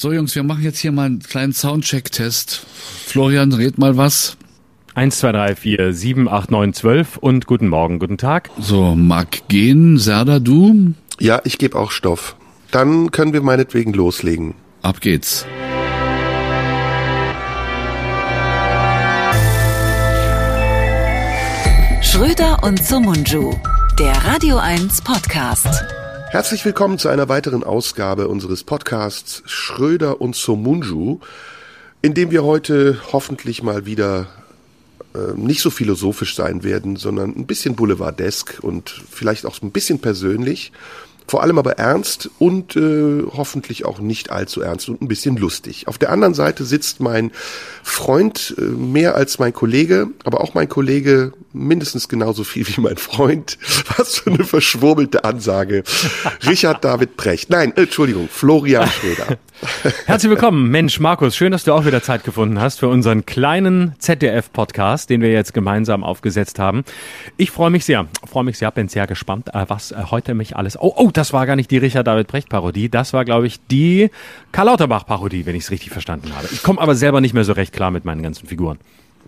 So Jungs, wir machen jetzt hier mal einen kleinen Soundcheck-Test. Florian, red mal was. 1, 2, 3, 4, 7, 8, 9, 12 und guten Morgen, guten Tag. So, mag gehen. Serda, du? Ja, ich gebe auch Stoff. Dann können wir meinetwegen loslegen. Ab geht's. Schröder und Sumunju, der Radio 1 Podcast. Herzlich willkommen zu einer weiteren Ausgabe unseres Podcasts Schröder und Somunju, in dem wir heute hoffentlich mal wieder äh, nicht so philosophisch sein werden, sondern ein bisschen boulevardesk und vielleicht auch ein bisschen persönlich vor allem aber ernst und äh, hoffentlich auch nicht allzu ernst und ein bisschen lustig. Auf der anderen Seite sitzt mein Freund äh, mehr als mein Kollege, aber auch mein Kollege mindestens genauso viel wie mein Freund. Was für eine verschwurbelte Ansage. Richard David Brecht. Nein, äh, Entschuldigung, Florian Schröder. Herzlich willkommen, Mensch, Markus, schön, dass du auch wieder Zeit gefunden hast für unseren kleinen ZDF-Podcast, den wir jetzt gemeinsam aufgesetzt haben. Ich freue mich sehr, freue mich sehr, bin sehr gespannt, äh, was äh, heute mich alles. Oh, oh, das war gar nicht die Richard David Brecht Parodie, das war, glaube ich, die Karl Lauterbach Parodie, wenn ich es richtig verstanden habe. Ich komme aber selber nicht mehr so recht klar mit meinen ganzen Figuren.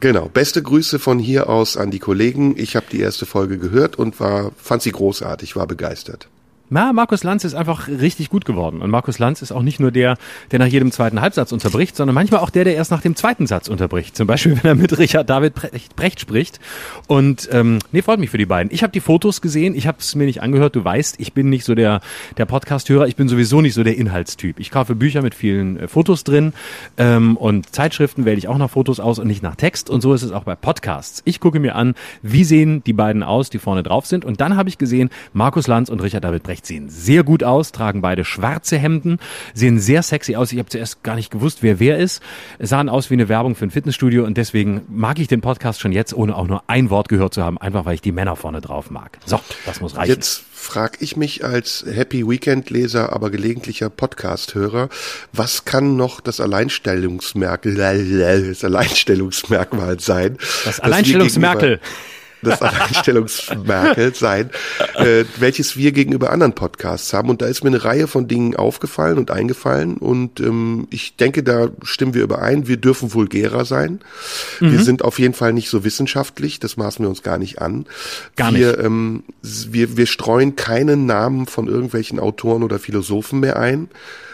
Genau. Beste Grüße von hier aus an die Kollegen. Ich habe die erste Folge gehört und war, fand sie großartig, war begeistert. Na, Markus Lanz ist einfach richtig gut geworden. Und Markus Lanz ist auch nicht nur der, der nach jedem zweiten Halbsatz unterbricht, sondern manchmal auch der, der erst nach dem zweiten Satz unterbricht. Zum Beispiel, wenn er mit Richard David Brecht, spricht. Und ähm, nee, freut mich für die beiden. Ich habe die Fotos gesehen, ich habe es mir nicht angehört. Du weißt, ich bin nicht so der, der Podcast-Hörer, ich bin sowieso nicht so der Inhaltstyp. Ich kaufe Bücher mit vielen äh, Fotos drin ähm, und Zeitschriften wähle ich auch nach Fotos aus und nicht nach Text. Und so ist es auch bei Podcasts. Ich gucke mir an, wie sehen die beiden aus, die vorne drauf sind. Und dann habe ich gesehen, Markus Lanz und Richard David Brecht sehen sehr gut aus, tragen beide schwarze Hemden, sehen sehr sexy aus. Ich habe zuerst gar nicht gewusst, wer wer ist. Sahen aus wie eine Werbung für ein Fitnessstudio und deswegen mag ich den Podcast schon jetzt, ohne auch nur ein Wort gehört zu haben, einfach weil ich die Männer vorne drauf mag. So, das muss reichen. Jetzt frage ich mich als Happy Weekend Leser, aber gelegentlicher Podcast Hörer, was kann noch das Alleinstellungsmerkmal das Alleinstellungsmerkmal sein? Das Alleinstellungsmerkmal das Alleinstellungsmerkmal sein, äh, welches wir gegenüber anderen Podcasts haben. Und da ist mir eine Reihe von Dingen aufgefallen und eingefallen. Und ähm, ich denke, da stimmen wir überein. Wir dürfen vulgärer sein. Mhm. Wir sind auf jeden Fall nicht so wissenschaftlich. Das maßen wir uns gar nicht an. Gar wir, nicht. Ähm, wir, wir streuen keinen Namen von irgendwelchen Autoren oder Philosophen mehr ein.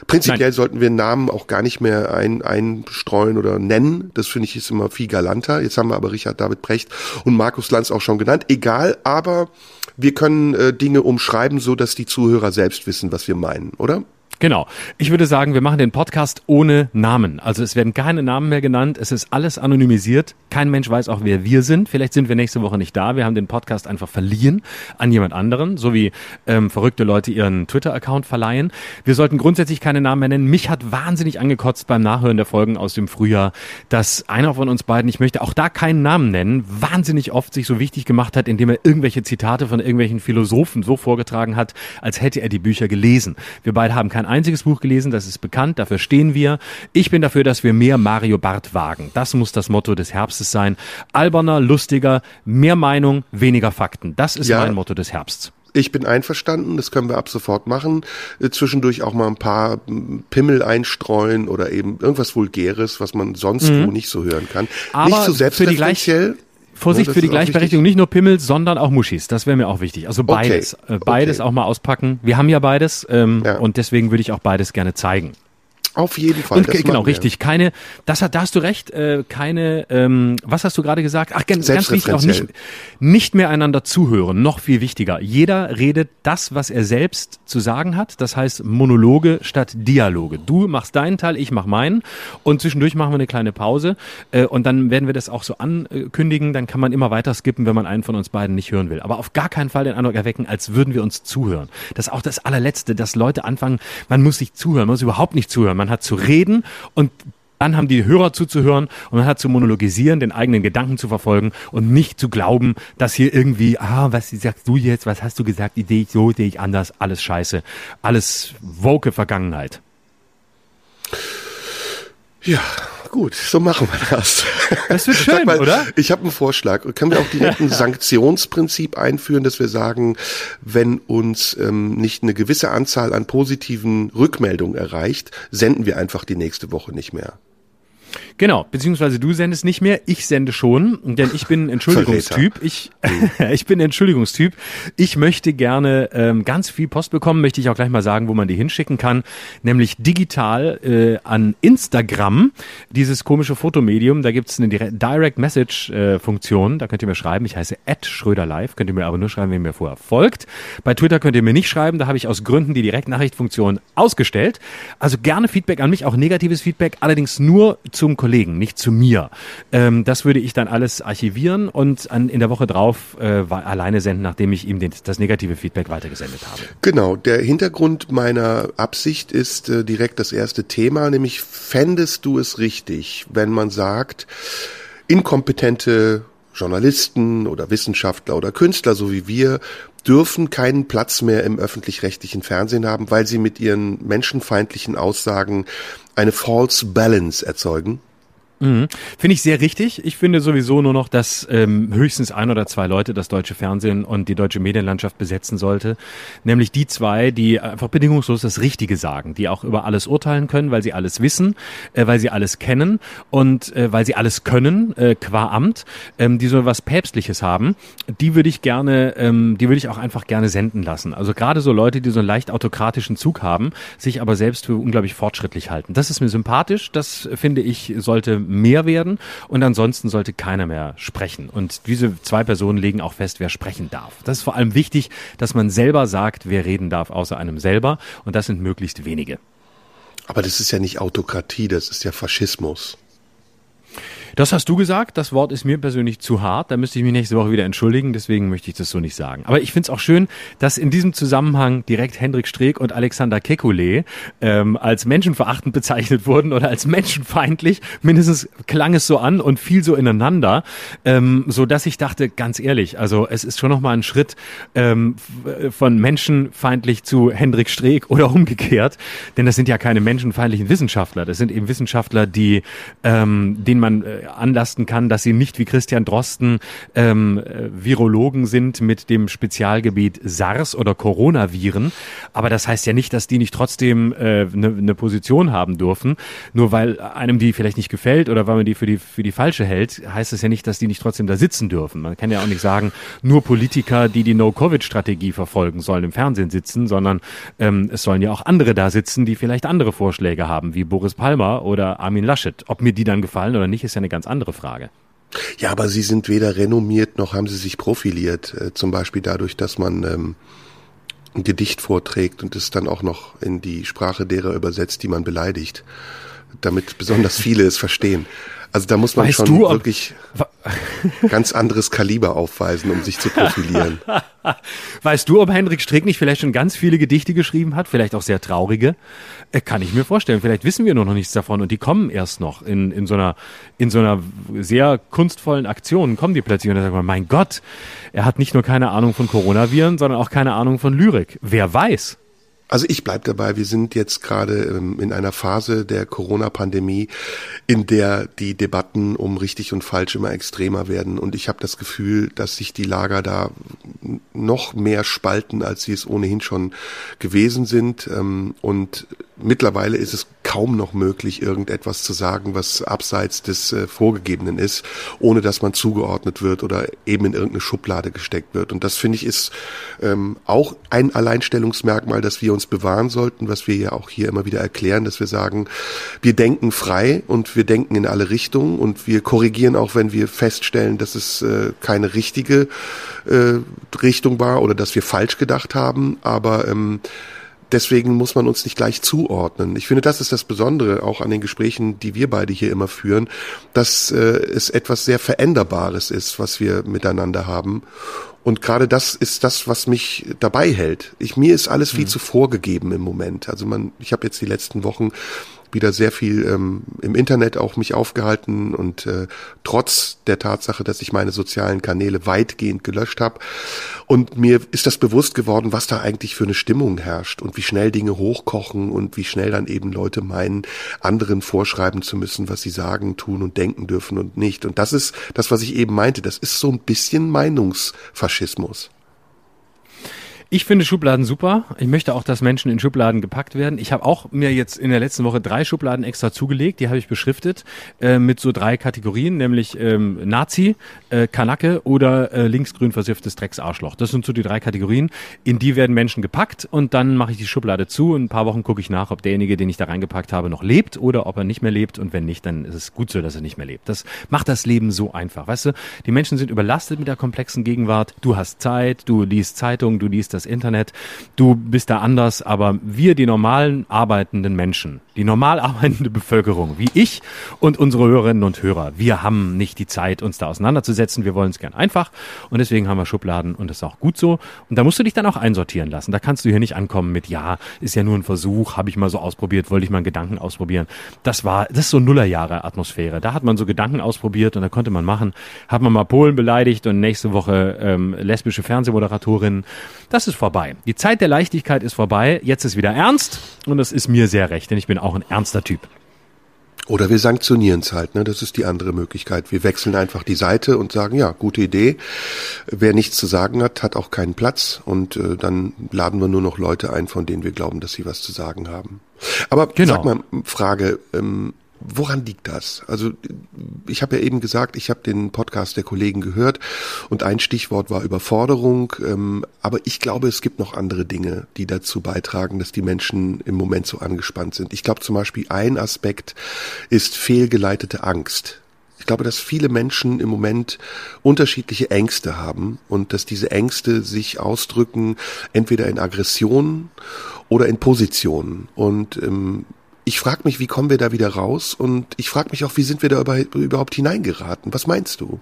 Prinzipiell Nein. sollten wir Namen auch gar nicht mehr ein, einstreuen oder nennen. Das finde ich ist immer viel galanter. Jetzt haben wir aber Richard David Brecht und Markus Lanz auch schon genannt. Egal, aber wir können äh, Dinge umschreiben, so dass die Zuhörer selbst wissen, was wir meinen, oder? Genau. Ich würde sagen, wir machen den Podcast ohne Namen. Also es werden keine Namen mehr genannt. Es ist alles anonymisiert. Kein Mensch weiß auch, wer wir sind. Vielleicht sind wir nächste Woche nicht da. Wir haben den Podcast einfach verliehen an jemand anderen, so wie ähm, verrückte Leute ihren Twitter-Account verleihen. Wir sollten grundsätzlich keine Namen mehr nennen. Mich hat wahnsinnig angekotzt beim Nachhören der Folgen aus dem Frühjahr, dass einer von uns beiden, ich möchte auch da keinen Namen nennen, wahnsinnig oft sich so wichtig gemacht hat, indem er irgendwelche Zitate von irgendwelchen Philosophen so vorgetragen hat, als hätte er die Bücher gelesen. Wir beide haben kein einziges Buch gelesen, das ist bekannt, dafür stehen wir. Ich bin dafür, dass wir mehr Mario Barth wagen. Das muss das Motto des Herbstes sein. Alberner, lustiger, mehr Meinung, weniger Fakten. Das ist ja. mein Motto des Herbsts. Ich bin einverstanden, das können wir ab sofort machen. Äh, zwischendurch auch mal ein paar Pimmel einstreuen oder eben irgendwas Vulgäres, was man sonst mhm. wo nicht so hören kann. Aber nicht so selbstreferenziell. Vorsicht für die Gleichberechtigung, nicht nur Pimmel, sondern auch Muschis. Das wäre mir auch wichtig. Also beides. Okay. Äh, beides okay. auch mal auspacken. Wir haben ja beides ähm, ja. und deswegen würde ich auch beides gerne zeigen. Auf jeden Fall. Und genau, richtig. Keine, das hat, da hast du recht, äh, keine, ähm, was hast du gerade gesagt? Ach, ganz, ganz wichtig, auch nicht, nicht mehr einander zuhören, noch viel wichtiger. Jeder redet das, was er selbst zu sagen hat. Das heißt Monologe statt Dialoge. Du machst deinen Teil, ich mach meinen. Und zwischendurch machen wir eine kleine Pause. Äh, und dann werden wir das auch so ankündigen. Dann kann man immer weiter skippen, wenn man einen von uns beiden nicht hören will. Aber auf gar keinen Fall den Eindruck erwecken, als würden wir uns zuhören. Das ist auch das allerletzte, dass Leute anfangen, man muss sich zuhören, man muss überhaupt nicht zuhören. Man man hat zu reden und dann haben die Hörer zuzuhören und man hat zu monologisieren, den eigenen Gedanken zu verfolgen und nicht zu glauben, dass hier irgendwie, ah, was sagst du jetzt, was hast du gesagt, Idee ich so, sehe ich anders, alles scheiße, alles woke Vergangenheit. Ja, Gut, so machen wir das. Das wird schön, mal, oder? Ich habe einen Vorschlag. Können wir auch direkt ein Sanktionsprinzip einführen, dass wir sagen, wenn uns ähm, nicht eine gewisse Anzahl an positiven Rückmeldungen erreicht, senden wir einfach die nächste Woche nicht mehr. Genau, beziehungsweise du sendest nicht mehr, ich sende schon, denn ich bin ein Entschuldigungstyp. Ich, ich bin Entschuldigungstyp. Ich möchte gerne ähm, ganz viel Post bekommen, möchte ich auch gleich mal sagen, wo man die hinschicken kann, nämlich digital äh, an Instagram, dieses komische Fotomedium, da gibt's eine Direct Message äh, Funktion, da könnt ihr mir schreiben, ich heiße @schröderlive, könnt ihr mir aber nur schreiben, wenn ihr mir vorher folgt. Bei Twitter könnt ihr mir nicht schreiben, da habe ich aus Gründen die Direktnachrichtfunktion ausgestellt. Also gerne Feedback an mich, auch negatives Feedback, allerdings nur zum Kollegen, nicht zu mir. Ähm, das würde ich dann alles archivieren und an, in der Woche drauf äh, alleine senden, nachdem ich ihm den, das negative Feedback weitergesendet habe. Genau, der Hintergrund meiner Absicht ist äh, direkt das erste Thema, nämlich fändest du es richtig, wenn man sagt, inkompetente Journalisten oder Wissenschaftler oder Künstler, so wie wir, dürfen keinen Platz mehr im öffentlich-rechtlichen Fernsehen haben, weil sie mit ihren menschenfeindlichen Aussagen eine false balance erzeugen? Mhm. Finde ich sehr richtig. Ich finde sowieso nur noch, dass ähm, höchstens ein oder zwei Leute das deutsche Fernsehen und die deutsche Medienlandschaft besetzen sollte. Nämlich die zwei, die einfach bedingungslos das Richtige sagen, die auch über alles urteilen können, weil sie alles wissen, äh, weil sie alles kennen und äh, weil sie alles können, äh, qua Amt, ähm, die so was Päpstliches haben. Die würde ich gerne, ähm, die würde ich auch einfach gerne senden lassen. Also gerade so Leute, die so einen leicht autokratischen Zug haben, sich aber selbst für unglaublich fortschrittlich halten. Das ist mir sympathisch. Das finde ich sollte mehr werden und ansonsten sollte keiner mehr sprechen. Und diese zwei Personen legen auch fest, wer sprechen darf. Das ist vor allem wichtig, dass man selber sagt, wer reden darf außer einem selber und das sind möglichst wenige. Aber das ist ja nicht Autokratie, das ist ja Faschismus. Das hast du gesagt. Das Wort ist mir persönlich zu hart. Da müsste ich mich nächste Woche wieder entschuldigen. Deswegen möchte ich das so nicht sagen. Aber ich finde es auch schön, dass in diesem Zusammenhang direkt Hendrik Streeck und Alexander Kekulé ähm, als menschenverachtend bezeichnet wurden oder als menschenfeindlich. Mindestens klang es so an und fiel so ineinander, ähm, so dass ich dachte, ganz ehrlich, also es ist schon noch mal ein Schritt ähm, von menschenfeindlich zu Hendrik Streeck oder umgekehrt, denn das sind ja keine menschenfeindlichen Wissenschaftler. Das sind eben Wissenschaftler, die ähm, denen man äh, anlasten kann, dass sie nicht wie Christian Drosten ähm, äh, Virologen sind mit dem Spezialgebiet SARS oder Coronaviren. Aber das heißt ja nicht, dass die nicht trotzdem eine äh, ne, ne Position haben dürfen. Nur weil einem die vielleicht nicht gefällt oder weil man die für die für die falsche hält, heißt es ja nicht, dass die nicht trotzdem da sitzen dürfen. Man kann ja auch nicht sagen, nur Politiker, die die No-Covid-Strategie verfolgen, sollen im Fernsehen sitzen, sondern ähm, es sollen ja auch andere da sitzen, die vielleicht andere Vorschläge haben, wie Boris Palmer oder Armin Laschet. Ob mir die dann gefallen oder nicht, ist ja eine ganz andere Frage. Ja, aber sie sind weder renommiert noch haben sie sich profiliert. Äh, zum Beispiel dadurch, dass man ähm, ein Gedicht vorträgt und es dann auch noch in die Sprache derer übersetzt, die man beleidigt, damit besonders viele es verstehen. Also da muss man weißt schon du, wirklich ganz anderes Kaliber aufweisen, um sich zu profilieren. Weißt du, ob Hendrik Strick nicht vielleicht schon ganz viele Gedichte geschrieben hat, vielleicht auch sehr traurige? Äh, kann ich mir vorstellen. Vielleicht wissen wir nur noch nichts davon und die kommen erst noch in, in so einer in so einer sehr kunstvollen Aktion kommen die plötzlich und dann sagt man, mein Gott, er hat nicht nur keine Ahnung von Coronaviren, sondern auch keine Ahnung von Lyrik. Wer weiß? Also ich bleib dabei, wir sind jetzt gerade ähm, in einer Phase der Corona-Pandemie, in der die Debatten um richtig und falsch immer extremer werden. Und ich habe das Gefühl, dass sich die Lager da noch mehr spalten, als sie es ohnehin schon gewesen sind. Ähm, und mittlerweile ist es kaum noch möglich, irgendetwas zu sagen, was abseits des äh, Vorgegebenen ist, ohne dass man zugeordnet wird oder eben in irgendeine Schublade gesteckt wird. Und das finde ich ist ähm, auch ein Alleinstellungsmerkmal, das wir uns bewahren sollten, was wir ja auch hier immer wieder erklären, dass wir sagen, wir denken frei und wir denken in alle Richtungen und wir korrigieren auch, wenn wir feststellen, dass es äh, keine richtige äh, Richtung war oder dass wir falsch gedacht haben. Aber ähm, deswegen muss man uns nicht gleich zuordnen. Ich finde, das ist das Besondere auch an den Gesprächen, die wir beide hier immer führen, dass äh, es etwas sehr Veränderbares ist, was wir miteinander haben. Und gerade das ist das, was mich dabei hält. Ich, mir ist alles viel mhm. zu vorgegeben im Moment. Also man, ich habe jetzt die letzten Wochen wieder sehr viel ähm, im Internet auch mich aufgehalten und äh, trotz der Tatsache, dass ich meine sozialen Kanäle weitgehend gelöscht habe. Und mir ist das bewusst geworden, was da eigentlich für eine Stimmung herrscht und wie schnell Dinge hochkochen und wie schnell dann eben Leute meinen, anderen vorschreiben zu müssen, was sie sagen, tun und denken dürfen und nicht. Und das ist das, was ich eben meinte. Das ist so ein bisschen Meinungsfaschismus. Ich finde Schubladen super. Ich möchte auch, dass Menschen in Schubladen gepackt werden. Ich habe auch mir jetzt in der letzten Woche drei Schubladen extra zugelegt. Die habe ich beschriftet äh, mit so drei Kategorien, nämlich ähm, Nazi, äh, Kanacke oder äh, linksgrün versifftes Drecksarschloch. Das sind so die drei Kategorien. In die werden Menschen gepackt und dann mache ich die Schublade zu. In ein paar Wochen gucke ich nach, ob derjenige, den ich da reingepackt habe, noch lebt oder ob er nicht mehr lebt. Und wenn nicht, dann ist es gut so, dass er nicht mehr lebt. Das macht das Leben so einfach. Weißt du, die Menschen sind überlastet mit der komplexen Gegenwart. Du hast Zeit, du liest Zeitung, du liest das Internet, du bist da anders, aber wir, die normalen arbeitenden Menschen, die normal arbeitende Bevölkerung, wie ich und unsere Hörerinnen und Hörer, wir haben nicht die Zeit, uns da auseinanderzusetzen. Wir wollen es gern einfach und deswegen haben wir Schubladen und das ist auch gut so. Und da musst du dich dann auch einsortieren lassen. Da kannst du hier nicht ankommen mit, ja, ist ja nur ein Versuch, habe ich mal so ausprobiert, wollte ich mal einen Gedanken ausprobieren. Das war, das ist so Nullerjahre Atmosphäre. Da hat man so Gedanken ausprobiert und da konnte man machen. Hat man mal Polen beleidigt und nächste Woche ähm, lesbische Fernsehmoderatorinnen. Das ist vorbei. Die Zeit der Leichtigkeit ist vorbei. Jetzt ist wieder ernst und das ist mir sehr recht, denn ich bin auch ein ernster Typ. Oder wir sanktionieren es halt, ne? Das ist die andere Möglichkeit. Wir wechseln einfach die Seite und sagen, ja, gute Idee. Wer nichts zu sagen hat, hat auch keinen Platz und äh, dann laden wir nur noch Leute ein, von denen wir glauben, dass sie was zu sagen haben. Aber genau. sag mal, Frage, ähm, Woran liegt das? Also ich habe ja eben gesagt, ich habe den Podcast der Kollegen gehört und ein Stichwort war Überforderung. Ähm, aber ich glaube, es gibt noch andere Dinge, die dazu beitragen, dass die Menschen im Moment so angespannt sind. Ich glaube zum Beispiel ein Aspekt ist fehlgeleitete Angst. Ich glaube, dass viele Menschen im Moment unterschiedliche Ängste haben und dass diese Ängste sich ausdrücken entweder in Aggressionen oder in Positionen. Und ähm, ich frage mich, wie kommen wir da wieder raus? Und ich frage mich auch, wie sind wir da überhaupt hineingeraten? Was meinst du?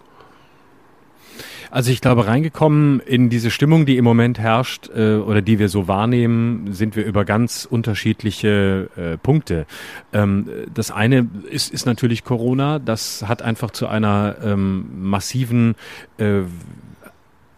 Also ich glaube, reingekommen in diese Stimmung, die im Moment herrscht äh, oder die wir so wahrnehmen, sind wir über ganz unterschiedliche äh, Punkte. Ähm, das eine ist, ist natürlich Corona. Das hat einfach zu einer ähm, massiven äh,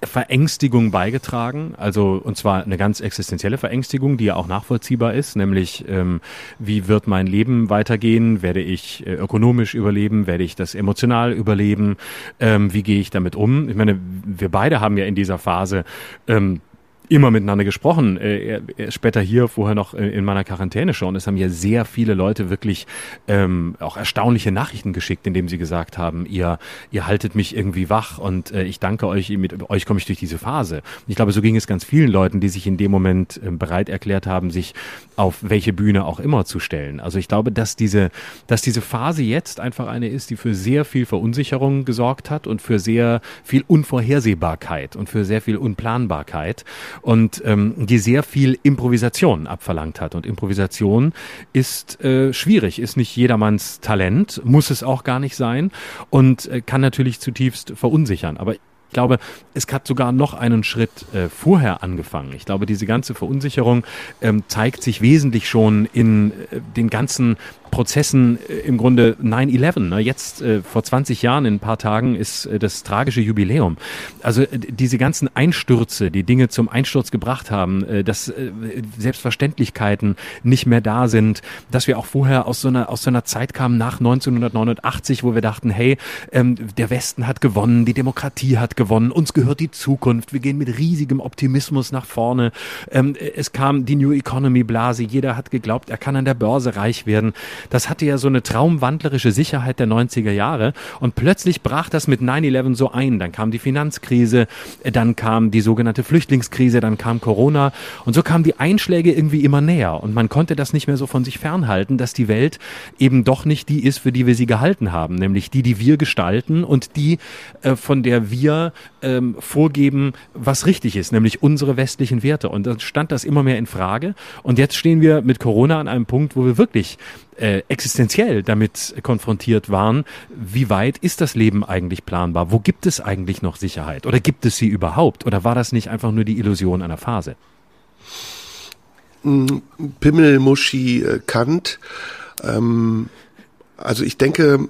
Verängstigung beigetragen, also und zwar eine ganz existenzielle Verängstigung, die ja auch nachvollziehbar ist, nämlich ähm, wie wird mein Leben weitergehen, werde ich äh, ökonomisch überleben, werde ich das emotional überleben, ähm, wie gehe ich damit um? Ich meine, wir beide haben ja in dieser Phase ähm, immer miteinander gesprochen. Äh, er, er später hier, vorher noch in meiner Quarantäne schon. Es haben ja sehr viele Leute wirklich ähm, auch erstaunliche Nachrichten geschickt, indem sie gesagt haben, ihr, ihr haltet mich irgendwie wach und äh, ich danke euch, mit euch komme ich durch diese Phase. Ich glaube, so ging es ganz vielen Leuten, die sich in dem Moment äh, bereit erklärt haben, sich auf welche Bühne auch immer zu stellen. Also ich glaube, dass diese, dass diese Phase jetzt einfach eine ist, die für sehr viel Verunsicherung gesorgt hat und für sehr viel Unvorhersehbarkeit und für sehr viel Unplanbarkeit und ähm, die sehr viel Improvisation abverlangt hat. Und Improvisation ist äh, schwierig, ist nicht jedermanns Talent, muss es auch gar nicht sein und äh, kann natürlich zutiefst verunsichern. Aber ich glaube, es hat sogar noch einen Schritt äh, vorher angefangen. Ich glaube, diese ganze Verunsicherung ähm, zeigt sich wesentlich schon in äh, den ganzen Prozessen äh, im Grunde 9-11. Ne? Jetzt äh, vor 20 Jahren, in ein paar Tagen, ist äh, das tragische Jubiläum. Also äh, diese ganzen Einstürze, die Dinge zum Einsturz gebracht haben, äh, dass äh, Selbstverständlichkeiten nicht mehr da sind, dass wir auch vorher aus so einer, aus so einer Zeit kamen nach 1989, wo wir dachten, hey, ähm, der Westen hat gewonnen, die Demokratie hat gewonnen, uns gehört die Zukunft, wir gehen mit riesigem Optimismus nach vorne. Ähm, es kam die New Economy Blase, jeder hat geglaubt, er kann an der Börse reich werden. Das hatte ja so eine traumwandlerische Sicherheit der 90er Jahre und plötzlich brach das mit 9-11 so ein. Dann kam die Finanzkrise, dann kam die sogenannte Flüchtlingskrise, dann kam Corona und so kamen die Einschläge irgendwie immer näher und man konnte das nicht mehr so von sich fernhalten, dass die Welt eben doch nicht die ist, für die wir sie gehalten haben, nämlich die, die wir gestalten und die, äh, von der wir ähm, vorgeben, was richtig ist, nämlich unsere westlichen Werte. Und dann stand das immer mehr in Frage. Und jetzt stehen wir mit Corona an einem Punkt, wo wir wirklich äh, existenziell damit konfrontiert waren, wie weit ist das Leben eigentlich planbar? Wo gibt es eigentlich noch Sicherheit? Oder gibt es sie überhaupt? Oder war das nicht einfach nur die Illusion einer Phase? Pimmel, Muschi, äh, Kant Ähm, also ich denke,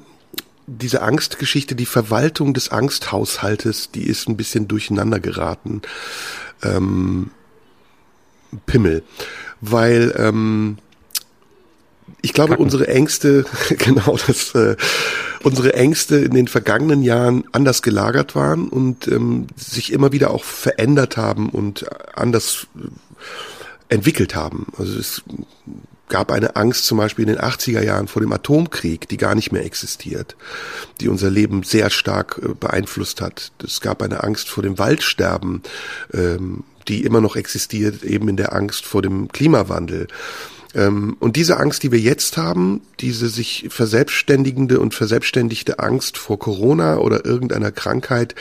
diese Angstgeschichte, die Verwaltung des Angsthaushaltes, die ist ein bisschen durcheinander geraten. Ähm, Pimmel. Weil ähm, ich glaube, Kacken. unsere Ängste, genau das, äh, unsere Ängste in den vergangenen Jahren anders gelagert waren und ähm, sich immer wieder auch verändert haben und anders äh, entwickelt haben. Also es gab eine Angst zum Beispiel in den 80er Jahren vor dem Atomkrieg, die gar nicht mehr existiert, die unser Leben sehr stark äh, beeinflusst hat. Es gab eine Angst vor dem Waldsterben, ähm, die immer noch existiert, eben in der Angst vor dem Klimawandel. Ähm, und diese Angst, die wir jetzt haben, diese sich verselbstständigende und verselbstständigte Angst vor Corona oder irgendeiner Krankheit,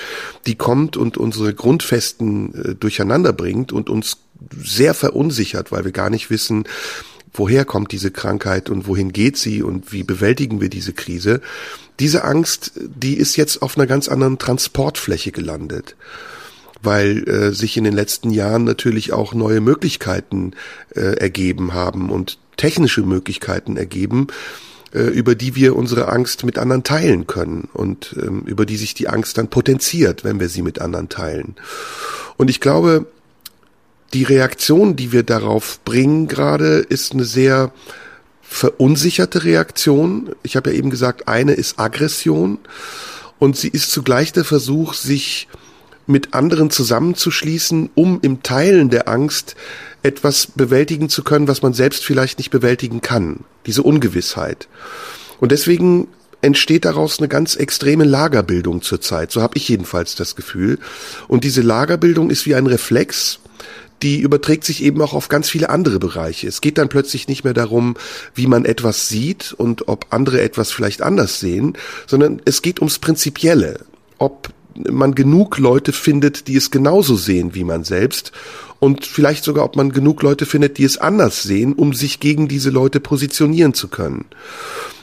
die kommt und unsere Grundfesten äh, durcheinander bringt und uns sehr verunsichert, weil wir gar nicht wissen, woher kommt diese Krankheit und wohin geht sie und wie bewältigen wir diese Krise. Diese Angst, die ist jetzt auf einer ganz anderen Transportfläche gelandet weil äh, sich in den letzten Jahren natürlich auch neue Möglichkeiten äh, ergeben haben und technische Möglichkeiten ergeben, äh, über die wir unsere Angst mit anderen teilen können und ähm, über die sich die Angst dann potenziert, wenn wir sie mit anderen teilen. Und ich glaube, die Reaktion, die wir darauf bringen gerade, ist eine sehr verunsicherte Reaktion. Ich habe ja eben gesagt, eine ist Aggression und sie ist zugleich der Versuch, sich mit anderen zusammenzuschließen, um im Teilen der Angst etwas bewältigen zu können, was man selbst vielleicht nicht bewältigen kann. Diese Ungewissheit. Und deswegen entsteht daraus eine ganz extreme Lagerbildung zurzeit. So habe ich jedenfalls das Gefühl. Und diese Lagerbildung ist wie ein Reflex, die überträgt sich eben auch auf ganz viele andere Bereiche. Es geht dann plötzlich nicht mehr darum, wie man etwas sieht und ob andere etwas vielleicht anders sehen, sondern es geht ums Prinzipielle. Ob man genug Leute findet, die es genauso sehen wie man selbst und vielleicht sogar, ob man genug Leute findet, die es anders sehen, um sich gegen diese Leute positionieren zu können.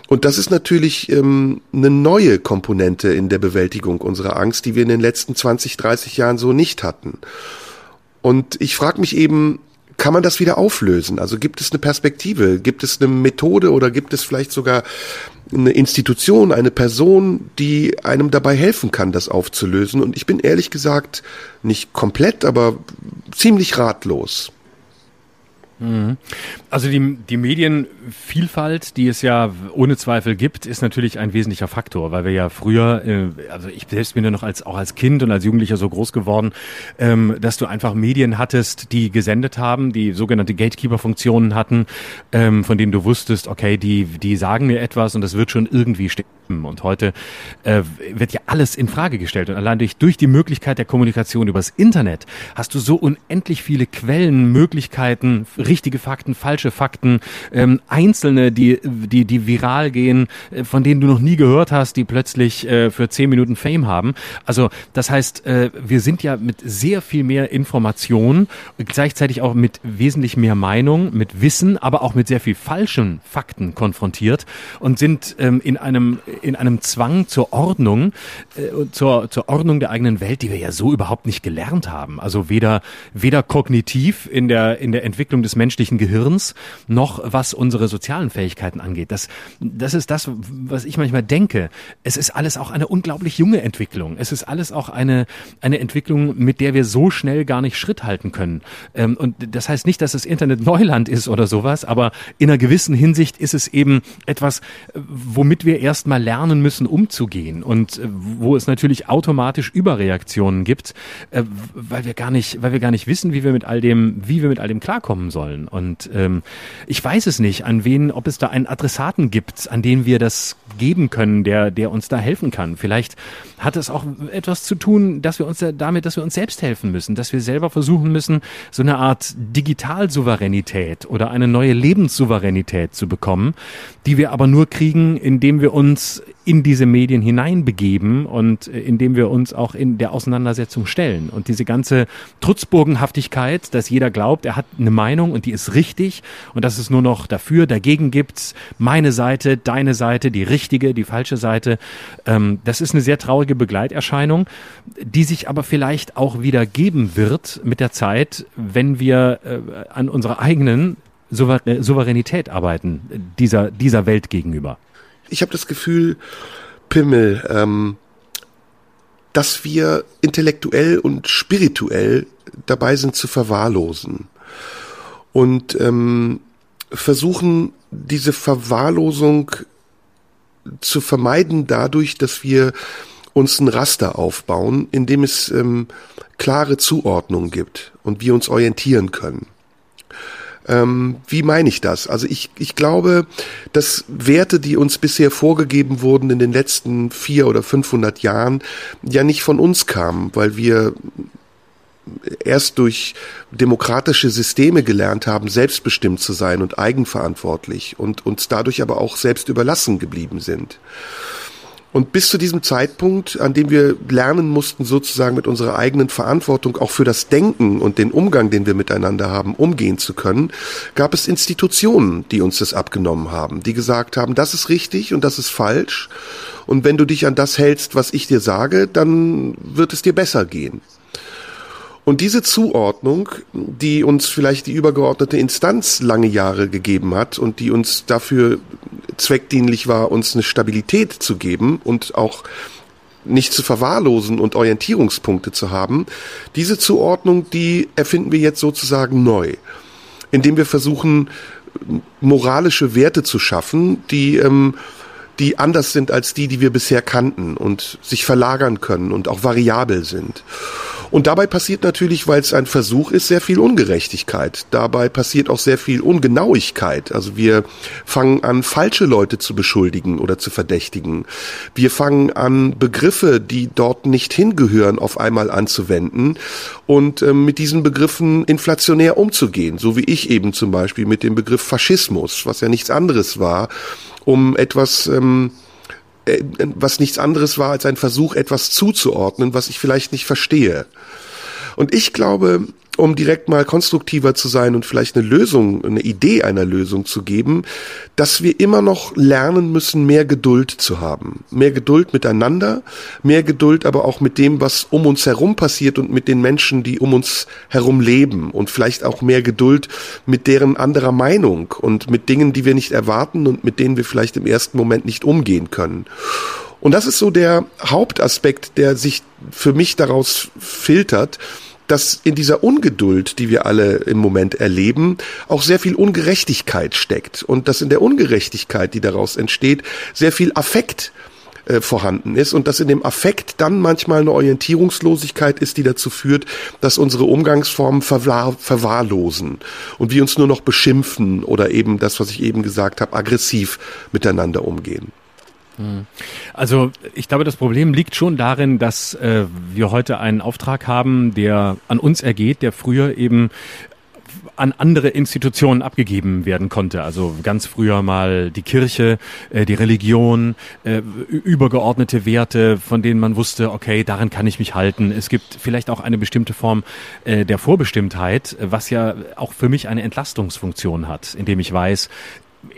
Und das ist natürlich ähm, eine neue Komponente in der Bewältigung unserer Angst, die wir in den letzten 20, 30 Jahren so nicht hatten. Und ich frage mich eben, kann man das wieder auflösen? Also gibt es eine Perspektive, gibt es eine Methode oder gibt es vielleicht sogar eine Institution, eine Person, die einem dabei helfen kann, das aufzulösen. Und ich bin ehrlich gesagt nicht komplett, aber ziemlich ratlos. Also die, die Medienvielfalt, die es ja ohne Zweifel gibt, ist natürlich ein wesentlicher Faktor, weil wir ja früher, äh, also ich selbst bin ja noch als auch als Kind und als Jugendlicher so groß geworden, ähm, dass du einfach Medien hattest, die gesendet haben, die sogenannte Gatekeeper-Funktionen hatten, ähm, von denen du wusstest, okay, die die sagen mir etwas und das wird schon irgendwie stimmen. Und heute äh, wird ja alles in Frage gestellt und allein durch durch die Möglichkeit der Kommunikation übers Internet hast du so unendlich viele Quellen, Möglichkeiten richtige Fakten, falsche Fakten, ähm, einzelne, die, die, die viral gehen, äh, von denen du noch nie gehört hast, die plötzlich äh, für zehn Minuten Fame haben. Also das heißt, äh, wir sind ja mit sehr viel mehr Information, gleichzeitig auch mit wesentlich mehr Meinung, mit Wissen, aber auch mit sehr viel falschen Fakten konfrontiert und sind ähm, in einem in einem Zwang zur Ordnung, äh, zur, zur Ordnung der eigenen Welt, die wir ja so überhaupt nicht gelernt haben. Also weder weder kognitiv in der in der Entwicklung des menschlichen Gehirns, noch was unsere sozialen Fähigkeiten angeht. Das, das ist das, was ich manchmal denke. Es ist alles auch eine unglaublich junge Entwicklung. Es ist alles auch eine, eine Entwicklung, mit der wir so schnell gar nicht Schritt halten können. Ähm, und das heißt nicht, dass das Internet Neuland ist oder sowas, aber in einer gewissen Hinsicht ist es eben etwas, womit wir erstmal lernen müssen, umzugehen und äh, wo es natürlich automatisch Überreaktionen gibt, äh, weil wir gar nicht, weil wir gar nicht wissen, wie wir mit all dem, wie wir mit all dem klarkommen sollen sollen. Und ähm, ich weiß es nicht, an wen, ob es da einen Adressaten gibt, an den wir das geben können, der, der uns da helfen kann. Vielleicht hat es auch etwas zu tun, dass wir uns damit, dass wir uns selbst helfen müssen, dass wir selber versuchen müssen, so eine Art Digitalsouveränität oder eine neue Lebenssouveränität zu bekommen, die wir aber nur kriegen, indem wir uns in diese Medien hineinbegeben und äh, indem wir uns auch in der Auseinandersetzung stellen. Und diese ganze Trutzburgenhaftigkeit, dass jeder glaubt, er hat eine Meinung und die ist richtig und dass es nur noch dafür, dagegen gibt's, meine Seite, deine Seite, die richtige, die falsche Seite, ähm, das ist eine sehr traurige Begleiterscheinung, die sich aber vielleicht auch wieder geben wird mit der Zeit, wenn wir äh, an unserer eigenen Souveränität arbeiten dieser, dieser Welt gegenüber? Ich habe das Gefühl, Pimmel, ähm, dass wir intellektuell und spirituell dabei sind zu verwahrlosen und ähm, versuchen diese Verwahrlosung zu vermeiden dadurch, dass wir uns ein Raster aufbauen, in dem es ähm, klare Zuordnung gibt und wir uns orientieren können. Ähm, wie meine ich das? Also ich, ich glaube, dass Werte, die uns bisher vorgegeben wurden in den letzten vier oder 500 Jahren, ja nicht von uns kamen, weil wir erst durch demokratische Systeme gelernt haben, selbstbestimmt zu sein und eigenverantwortlich und uns dadurch aber auch selbst überlassen geblieben sind. Und bis zu diesem Zeitpunkt, an dem wir lernen mussten, sozusagen mit unserer eigenen Verantwortung auch für das Denken und den Umgang, den wir miteinander haben, umgehen zu können, gab es Institutionen, die uns das abgenommen haben, die gesagt haben, das ist richtig und das ist falsch. Und wenn du dich an das hältst, was ich dir sage, dann wird es dir besser gehen. Und diese Zuordnung, die uns vielleicht die übergeordnete Instanz lange Jahre gegeben hat und die uns dafür zweckdienlich war, uns eine Stabilität zu geben und auch nicht zu verwahrlosen und Orientierungspunkte zu haben, diese Zuordnung, die erfinden wir jetzt sozusagen neu, indem wir versuchen, moralische Werte zu schaffen, die ähm, die anders sind als die, die wir bisher kannten und sich verlagern können und auch variabel sind. Und dabei passiert natürlich, weil es ein Versuch ist, sehr viel Ungerechtigkeit. Dabei passiert auch sehr viel Ungenauigkeit. Also wir fangen an, falsche Leute zu beschuldigen oder zu verdächtigen. Wir fangen an, Begriffe, die dort nicht hingehören, auf einmal anzuwenden und äh, mit diesen Begriffen inflationär umzugehen. So wie ich eben zum Beispiel mit dem Begriff Faschismus, was ja nichts anderes war, um etwas ähm, äh, was nichts anderes war als ein Versuch, etwas zuzuordnen, was ich vielleicht nicht verstehe. Und ich glaube, um direkt mal konstruktiver zu sein und vielleicht eine Lösung, eine Idee einer Lösung zu geben, dass wir immer noch lernen müssen, mehr Geduld zu haben. Mehr Geduld miteinander, mehr Geduld aber auch mit dem, was um uns herum passiert und mit den Menschen, die um uns herum leben und vielleicht auch mehr Geduld mit deren anderer Meinung und mit Dingen, die wir nicht erwarten und mit denen wir vielleicht im ersten Moment nicht umgehen können. Und das ist so der Hauptaspekt, der sich für mich daraus filtert, dass in dieser Ungeduld, die wir alle im Moment erleben, auch sehr viel Ungerechtigkeit steckt und dass in der Ungerechtigkeit, die daraus entsteht, sehr viel Affekt äh, vorhanden ist und dass in dem Affekt dann manchmal eine Orientierungslosigkeit ist, die dazu führt, dass unsere Umgangsformen verwahr verwahrlosen und wir uns nur noch beschimpfen oder eben das, was ich eben gesagt habe, aggressiv miteinander umgehen. Also ich glaube, das Problem liegt schon darin, dass äh, wir heute einen Auftrag haben, der an uns ergeht, der früher eben an andere Institutionen abgegeben werden konnte. Also ganz früher mal die Kirche, äh, die Religion, äh, übergeordnete Werte, von denen man wusste, okay, daran kann ich mich halten. Es gibt vielleicht auch eine bestimmte Form äh, der Vorbestimmtheit, was ja auch für mich eine Entlastungsfunktion hat, indem ich weiß,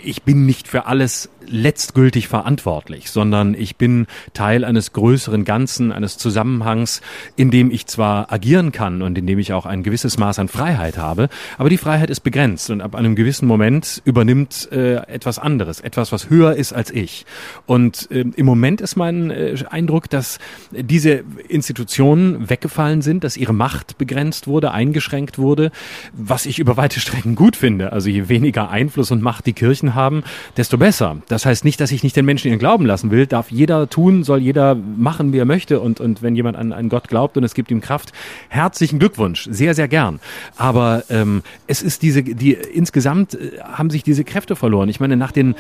ich bin nicht für alles letztgültig verantwortlich, sondern ich bin Teil eines größeren Ganzen, eines Zusammenhangs, in dem ich zwar agieren kann und in dem ich auch ein gewisses Maß an Freiheit habe, aber die Freiheit ist begrenzt und ab einem gewissen Moment übernimmt äh, etwas anderes, etwas, was höher ist als ich. Und äh, im Moment ist mein äh, Eindruck, dass diese Institutionen weggefallen sind, dass ihre Macht begrenzt wurde, eingeschränkt wurde, was ich über weite Strecken gut finde. Also je weniger Einfluss und Macht die Kirchen haben, desto besser. Das heißt nicht, dass ich nicht den Menschen ihren Glauben lassen will. Darf jeder tun, soll jeder machen, wie er möchte. Und, und wenn jemand an einen Gott glaubt und es gibt ihm Kraft, herzlichen Glückwunsch, sehr, sehr gern. Aber ähm, es ist diese, die insgesamt äh, haben sich diese Kräfte verloren. Ich meine, nach den,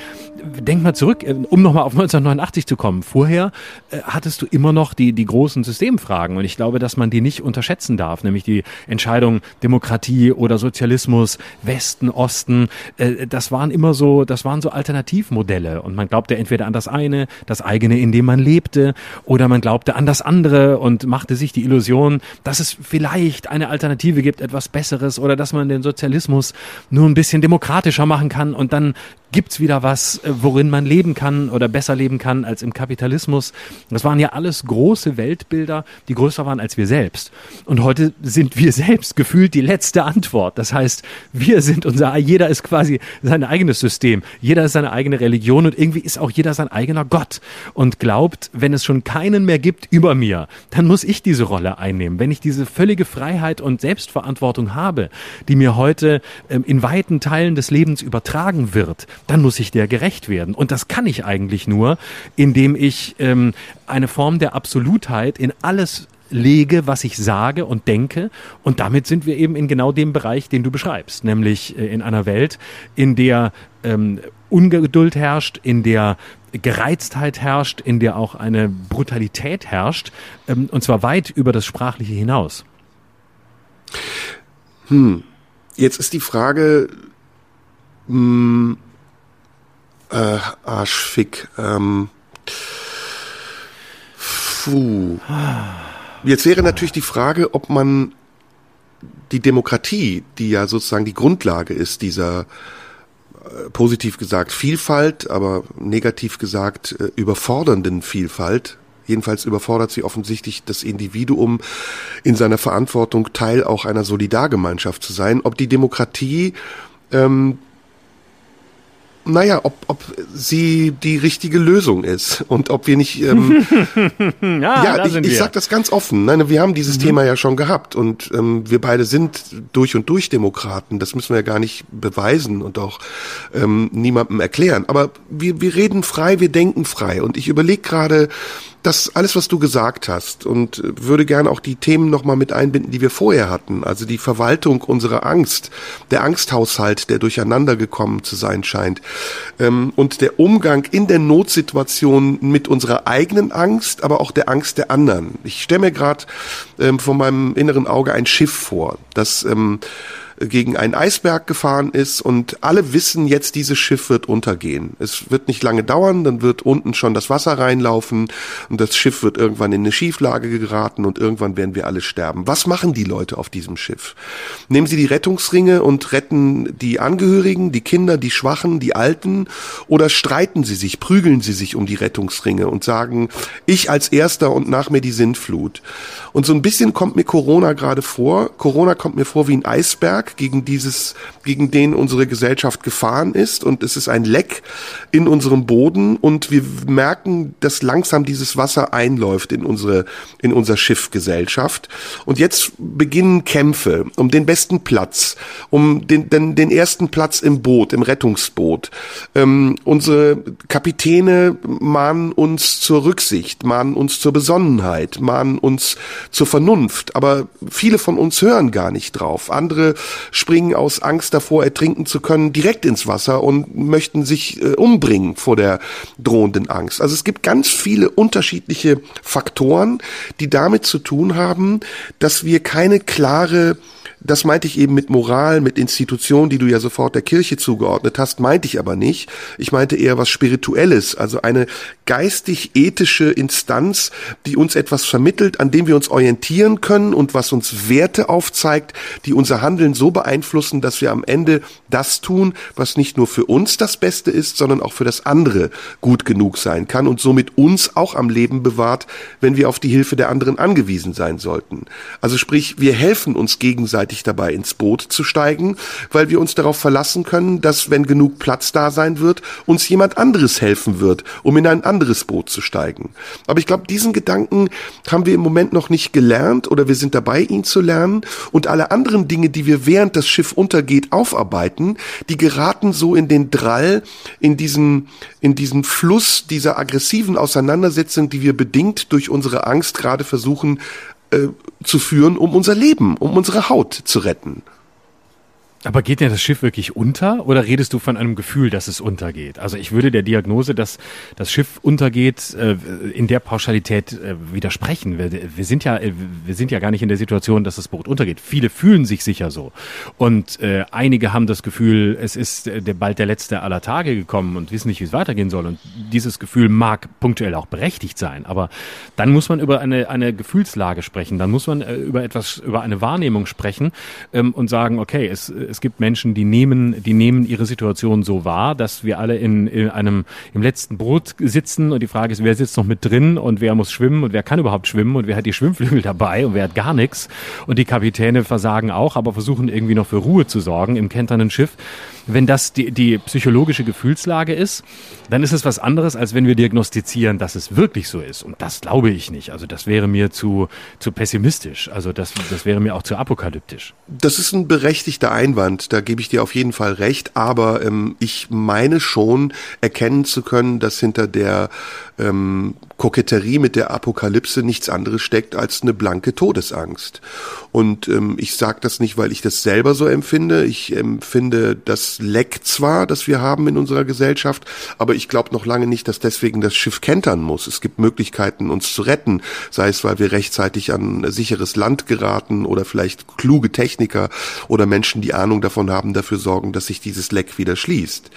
denk mal zurück, äh, um nochmal auf 1989 zu kommen. Vorher äh, hattest du immer noch die, die großen Systemfragen. Und ich glaube, dass man die nicht unterschätzen darf, nämlich die Entscheidung Demokratie oder Sozialismus, Westen, Osten. Äh, das waren immer so, das waren so Alternativmodelle. Fälle. Und man glaubte entweder an das eine, das eigene, in dem man lebte, oder man glaubte an das andere und machte sich die Illusion, dass es vielleicht eine Alternative gibt, etwas Besseres, oder dass man den Sozialismus nur ein bisschen demokratischer machen kann und dann gibt's wieder was, äh, worin man leben kann oder besser leben kann als im Kapitalismus. Das waren ja alles große Weltbilder, die größer waren als wir selbst. Und heute sind wir selbst gefühlt die letzte Antwort. Das heißt, wir sind unser, jeder ist quasi sein eigenes System. Jeder ist seine eigene Religion und irgendwie ist auch jeder sein eigener Gott und glaubt, wenn es schon keinen mehr gibt über mir, dann muss ich diese Rolle einnehmen. Wenn ich diese völlige Freiheit und Selbstverantwortung habe, die mir heute ähm, in weiten Teilen des Lebens übertragen wird, dann muss ich der gerecht werden. Und das kann ich eigentlich nur, indem ich ähm, eine Form der Absolutheit in alles lege, was ich sage und denke. Und damit sind wir eben in genau dem Bereich, den du beschreibst, nämlich äh, in einer Welt, in der ähm, Ungeduld herrscht, in der Gereiztheit herrscht, in der auch eine Brutalität herrscht, ähm, und zwar weit über das Sprachliche hinaus. Hm. Jetzt ist die Frage, hm, äh, Arschfick. Ähm, puh. Jetzt wäre natürlich die Frage, ob man die Demokratie, die ja sozusagen die Grundlage ist dieser positiv gesagt Vielfalt, aber negativ gesagt äh, überfordernden Vielfalt, jedenfalls überfordert sie offensichtlich das Individuum in seiner Verantwortung, Teil auch einer Solidargemeinschaft zu sein, ob die Demokratie ähm, naja, ob, ob sie die richtige Lösung ist und ob wir nicht. Ähm, ja, ja ich, ich sag das ganz offen. Nein, wir haben dieses mhm. Thema ja schon gehabt und ähm, wir beide sind durch und durch Demokraten. Das müssen wir ja gar nicht beweisen und auch ähm, niemandem erklären. Aber wir, wir reden frei, wir denken frei. Und ich überlege gerade, das alles, was du gesagt hast und würde gerne auch die Themen nochmal mit einbinden, die wir vorher hatten. Also die Verwaltung unserer Angst, der Angsthaushalt, der durcheinander gekommen zu sein scheint ähm, und der Umgang in der Notsituation mit unserer eigenen Angst, aber auch der Angst der anderen. Ich stelle mir gerade ähm, vor meinem inneren Auge ein Schiff vor, das ähm, gegen einen Eisberg gefahren ist und alle wissen jetzt, dieses Schiff wird untergehen. Es wird nicht lange dauern, dann wird unten schon das Wasser reinlaufen und das Schiff wird irgendwann in eine Schieflage geraten und irgendwann werden wir alle sterben. Was machen die Leute auf diesem Schiff? Nehmen sie die Rettungsringe und retten die Angehörigen, die Kinder, die Schwachen, die Alten oder streiten sie sich, prügeln sie sich um die Rettungsringe und sagen, ich als Erster und nach mir die Sintflut. Und so ein bisschen kommt mir Corona gerade vor. Corona kommt mir vor wie ein Eisberg, gegen dieses, gegen den unsere Gesellschaft gefahren ist und es ist ein Leck in unserem Boden und wir merken, dass langsam dieses Wasser einläuft in unsere, in unser Schiffgesellschaft. Und jetzt beginnen Kämpfe um den besten Platz, um den, den, den ersten Platz im Boot, im Rettungsboot. Ähm, unsere Kapitäne mahnen uns zur Rücksicht, mahnen uns zur Besonnenheit, mahnen uns zur Vernunft. Aber viele von uns hören gar nicht drauf. Andere springen aus Angst davor, ertrinken zu können, direkt ins Wasser und möchten sich äh, umbringen vor der drohenden Angst. Also es gibt ganz viele unterschiedliche Faktoren, die damit zu tun haben, dass wir keine klare das meinte ich eben mit Moral, mit Institutionen, die du ja sofort der Kirche zugeordnet hast, meinte ich aber nicht. Ich meinte eher was Spirituelles, also eine geistig-ethische Instanz, die uns etwas vermittelt, an dem wir uns orientieren können und was uns Werte aufzeigt, die unser Handeln so beeinflussen, dass wir am Ende das tun, was nicht nur für uns das Beste ist, sondern auch für das andere gut genug sein kann und somit uns auch am Leben bewahrt, wenn wir auf die Hilfe der anderen angewiesen sein sollten. Also sprich, wir helfen uns gegenseitig rechtzeitig dabei ins Boot zu steigen, weil wir uns darauf verlassen können, dass, wenn genug Platz da sein wird, uns jemand anderes helfen wird, um in ein anderes Boot zu steigen. Aber ich glaube, diesen Gedanken haben wir im Moment noch nicht gelernt oder wir sind dabei, ihn zu lernen. Und alle anderen Dinge, die wir während das Schiff untergeht, aufarbeiten, die geraten so in den Drall, in diesen, in diesen Fluss dieser aggressiven Auseinandersetzung, die wir bedingt durch unsere Angst gerade versuchen äh, zu führen, um unser Leben, um unsere Haut zu retten. Aber geht denn das Schiff wirklich unter oder redest du von einem Gefühl, dass es untergeht? Also ich würde der Diagnose, dass das Schiff untergeht, äh, in der Pauschalität äh, widersprechen. Wir, sind ja, äh, wir sind ja gar nicht in der Situation, dass das Boot untergeht. Viele fühlen sich sicher so. Und einige haben das Gefühl, es ist bald der letzte aller Tage gekommen und wissen nicht, wie es weitergehen soll. Und dieses Gefühl mag punktuell auch berechtigt sein. Aber dann muss man über eine, eine Gefühlslage sprechen. Dann muss man über etwas, über eine Wahrnehmung sprechen ähm, und sagen, okay, es es gibt Menschen, die nehmen, die nehmen ihre Situation so wahr, dass wir alle in, in einem, im letzten Boot sitzen und die Frage ist, wer sitzt noch mit drin und wer muss schwimmen und wer kann überhaupt schwimmen und wer hat die Schwimmflügel dabei und wer hat gar nichts und die Kapitäne versagen auch, aber versuchen irgendwie noch für Ruhe zu sorgen im kenternen Schiff. Wenn das die, die psychologische Gefühlslage ist, dann ist es was anderes, als wenn wir diagnostizieren, dass es wirklich so ist. Und das glaube ich nicht. Also das wäre mir zu, zu pessimistisch. Also das, das wäre mir auch zu apokalyptisch. Das ist ein berechtigter Einwand. Da gebe ich dir auf jeden Fall recht. Aber ähm, ich meine schon erkennen zu können, dass hinter der ähm, Koketterie mit der Apokalypse nichts anderes steckt als eine blanke Todesangst. Und ähm, ich sage das nicht, weil ich das selber so empfinde. Ich empfinde das Leck zwar, das wir haben in unserer Gesellschaft, aber ich glaube noch lange nicht, dass deswegen das Schiff kentern muss. Es gibt Möglichkeiten, uns zu retten, sei es, weil wir rechtzeitig an sicheres Land geraten oder vielleicht kluge Techniker oder Menschen, die Ahnung davon haben, dafür sorgen, dass sich dieses Leck wieder schließt.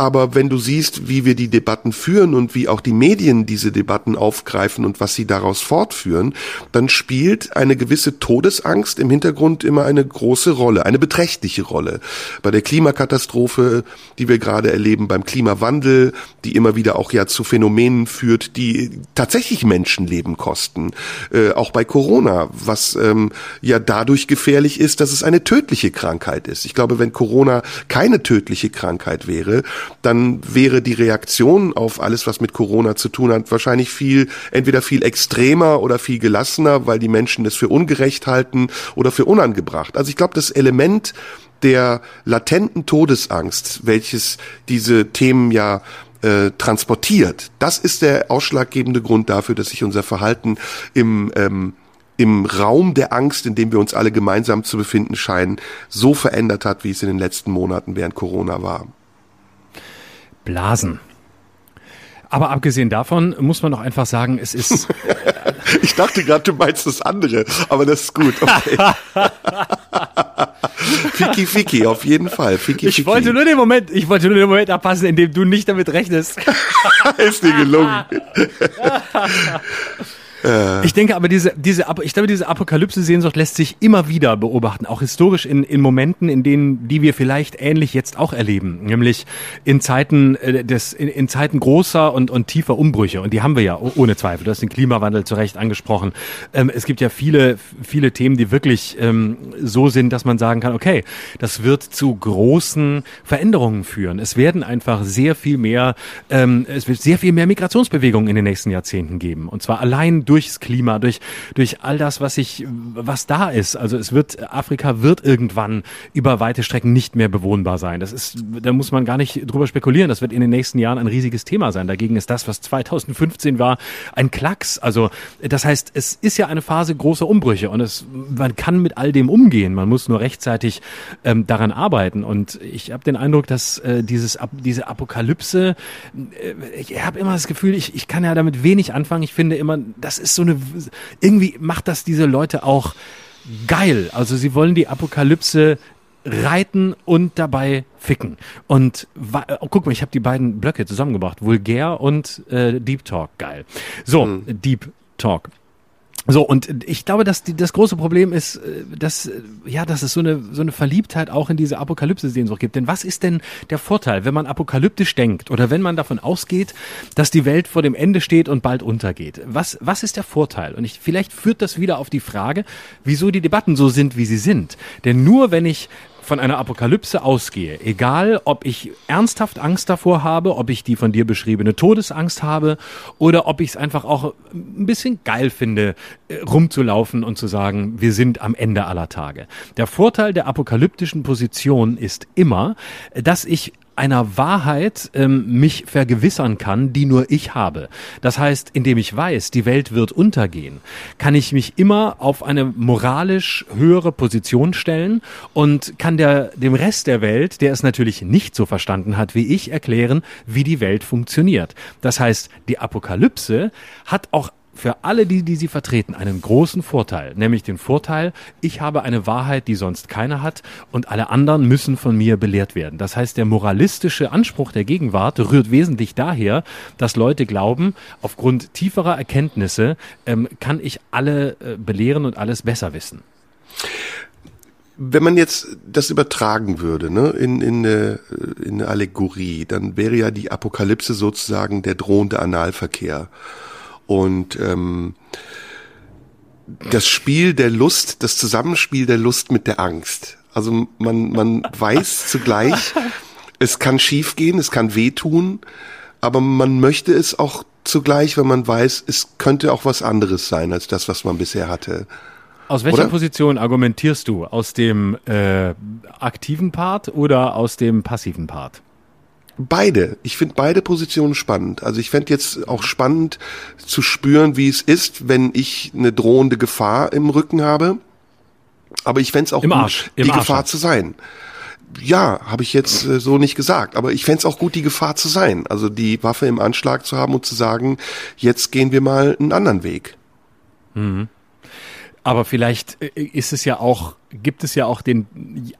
Aber wenn du siehst, wie wir die Debatten führen und wie auch die Medien diese Debatten aufgreifen und was sie daraus fortführen, dann spielt eine gewisse Todesangst im Hintergrund immer eine große Rolle, eine beträchtliche Rolle. Bei der Klimakatastrophe, die wir gerade erleben, beim Klimawandel, die immer wieder auch ja zu Phänomenen führt, die tatsächlich Menschenleben kosten. Äh, auch bei Corona, was ähm, ja dadurch gefährlich ist, dass es eine tödliche Krankheit ist. Ich glaube, wenn Corona keine tödliche Krankheit wäre, dann wäre die Reaktion auf alles, was mit Corona zu tun hat, wahrscheinlich viel, entweder viel extremer oder viel gelassener, weil die Menschen es für ungerecht halten oder für unangebracht. Also ich glaube, das Element der latenten Todesangst, welches diese Themen ja äh, transportiert, das ist der ausschlaggebende Grund dafür, dass sich unser Verhalten im ähm, im Raum der Angst, in dem wir uns alle gemeinsam zu befinden scheinen, so verändert hat, wie es in den letzten Monaten während Corona war. Blasen. Aber abgesehen davon muss man auch einfach sagen, es ist. ich dachte gerade, du meinst das andere, aber das ist gut. Okay. Fiki Fiki, auf jeden Fall. Fiki, ich Fiki. wollte nur den Moment, ich wollte nur den Moment abpassen, in dem du nicht damit rechnest. ist dir gelungen. Äh. Ich denke aber, diese, diese, ich glaube, diese Apokalypse-Sehnsucht lässt sich immer wieder beobachten, auch historisch in, in Momenten, in denen, die wir vielleicht ähnlich jetzt auch erleben, nämlich in Zeiten äh, des, in, in Zeiten großer und, und tiefer Umbrüche. Und die haben wir ja ohne Zweifel. Du hast den Klimawandel zu Recht angesprochen. Ähm, es gibt ja viele, viele Themen, die wirklich ähm, so sind, dass man sagen kann, okay, das wird zu großen Veränderungen führen. Es werden einfach sehr viel mehr, ähm, es wird sehr viel mehr Migrationsbewegungen in den nächsten Jahrzehnten geben. Und zwar allein durchs Klima, durch, durch all das, was sich, was da ist. Also es wird, Afrika wird irgendwann über weite Strecken nicht mehr bewohnbar sein. Das ist, da muss man gar nicht drüber spekulieren. Das wird in den nächsten Jahren ein riesiges Thema sein. Dagegen ist das, was 2015 war, ein Klacks. Also, das heißt, es ist ja eine Phase großer Umbrüche und es, man kann mit all dem umgehen. Man muss nur rechtzeitig ähm, daran arbeiten. Und ich habe den Eindruck, dass äh, dieses, diese Apokalypse, äh, ich habe immer das Gefühl, ich, ich kann ja damit wenig anfangen. Ich finde immer, das ist so eine, irgendwie macht das diese Leute auch geil. Also sie wollen die Apokalypse reiten und dabei ficken. Und oh, guck mal, ich habe die beiden Blöcke zusammengebracht. Vulgär und äh, Deep Talk. Geil. So, mhm. Deep Talk. So, und ich glaube, dass die, das große Problem ist, äh, dass, äh, ja, dass es so eine, so eine Verliebtheit auch in diese Apokalypse-Sehnsucht gibt. Denn was ist denn der Vorteil, wenn man apokalyptisch denkt oder wenn man davon ausgeht, dass die Welt vor dem Ende steht und bald untergeht? Was, was ist der Vorteil? Und ich, vielleicht führt das wieder auf die Frage, wieso die Debatten so sind, wie sie sind. Denn nur wenn ich von einer Apokalypse ausgehe, egal ob ich ernsthaft Angst davor habe, ob ich die von dir beschriebene Todesangst habe oder ob ich es einfach auch ein bisschen geil finde, äh, rumzulaufen und zu sagen, wir sind am Ende aller Tage. Der Vorteil der apokalyptischen Position ist immer, dass ich einer Wahrheit ähm, mich vergewissern kann, die nur ich habe. Das heißt, indem ich weiß, die Welt wird untergehen, kann ich mich immer auf eine moralisch höhere Position stellen und kann der, dem Rest der Welt, der es natürlich nicht so verstanden hat wie ich, erklären, wie die Welt funktioniert. Das heißt, die Apokalypse hat auch für alle die, die sie vertreten, einen großen Vorteil, nämlich den Vorteil, ich habe eine Wahrheit, die sonst keiner hat und alle anderen müssen von mir belehrt werden. Das heißt, der moralistische Anspruch der Gegenwart rührt wesentlich daher, dass Leute glauben, aufgrund tieferer Erkenntnisse ähm, kann ich alle äh, belehren und alles besser wissen. Wenn man jetzt das übertragen würde, ne, in, in, eine, in eine Allegorie, dann wäre ja die Apokalypse sozusagen der drohende Analverkehr. Und ähm, das Spiel der Lust, das Zusammenspiel der Lust mit der Angst. Also man, man weiß zugleich, es kann schiefgehen, es kann wehtun, aber man möchte es auch zugleich, wenn man weiß, es könnte auch was anderes sein als das, was man bisher hatte. Aus welcher Oder? Position argumentierst du? Aus dem äh, aktiven Part oder aus dem passiven Part? Beide. Ich finde beide Positionen spannend. Also ich fände jetzt auch spannend zu spüren, wie es ist, wenn ich eine drohende Gefahr im Rücken habe. Aber ich fände es auch Im gut, Arsch. Im die Arsch Gefahr zu sein. Ja, habe ich jetzt äh, so nicht gesagt. Aber ich fände es auch gut, die Gefahr zu sein. Also die Waffe im Anschlag zu haben und zu sagen, jetzt gehen wir mal einen anderen Weg. Aber vielleicht äh, ist es ja auch, gibt es ja auch den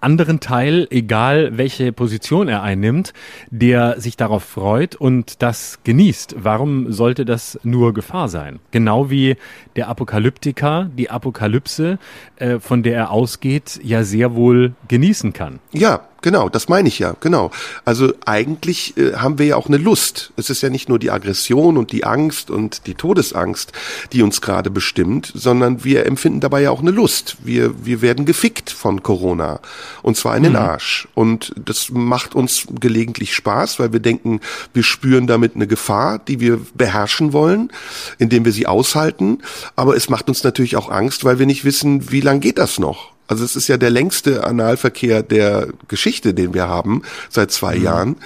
anderen Teil, egal welche Position er einnimmt, der sich darauf freut und das genießt. Warum sollte das nur Gefahr sein? Genau wie der Apokalyptiker die Apokalypse, äh, von der er ausgeht, ja sehr wohl genießen kann. Ja, genau, das meine ich ja, genau. Also eigentlich äh, haben wir ja auch eine Lust. Es ist ja nicht nur die Aggression und die Angst und die Todesangst, die uns gerade bestimmt, sondern wir empfinden dabei ja auch eine Lust. Wir, wir werden gefickt von Corona und zwar in den Arsch. Und das macht uns gelegentlich Spaß, weil wir denken, wir spüren damit eine Gefahr, die wir beherrschen wollen, indem wir sie aushalten. Aber es macht uns natürlich auch Angst, weil wir nicht wissen, wie lang geht das noch. Also es ist ja der längste Analverkehr der Geschichte, den wir haben, seit zwei Jahren.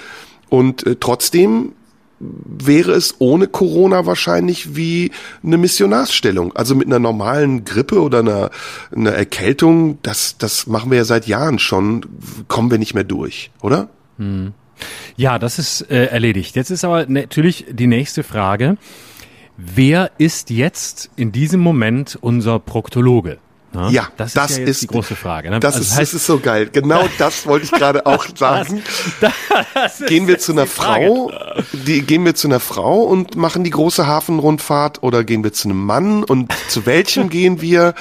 Und äh, trotzdem wäre es ohne Corona wahrscheinlich wie eine Missionarsstellung. Also mit einer normalen Grippe oder einer, einer Erkältung, das, das machen wir ja seit Jahren schon, kommen wir nicht mehr durch, oder? Ja, das ist äh, erledigt. Jetzt ist aber natürlich die nächste Frage. Wer ist jetzt in diesem Moment unser Proktologe? Na, Ja, das, das ist ja ist- die große Frage. Ne? Das, Also ist, das ist so geil. Genau das wollte ich gerade auch sagen. gehen wir zu einer Frau, die, gehen wir zu einer Frau und machen die große Hafenrundfahrt oder gehen wir zu einem Mann und zu welchem gehen wir?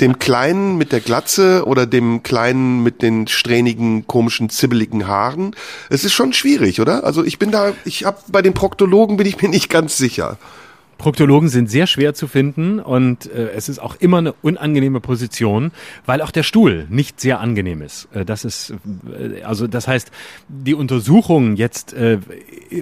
Dem Kleinen mit der Glatze oder dem Kleinen mit den strähnigen, komischen, zibbeligen Haaren? Es ist schon schwierig, oder? Also ich bin da, ich hab, bei den Proktologen bin ich mir nicht ganz sicher. Proktologen sind sehr schwer zu finden und äh, es ist auch immer eine unangenehme Position, weil auch der Stuhl nicht sehr angenehm ist. Äh, das ist äh, also das heißt, die Untersuchung jetzt äh,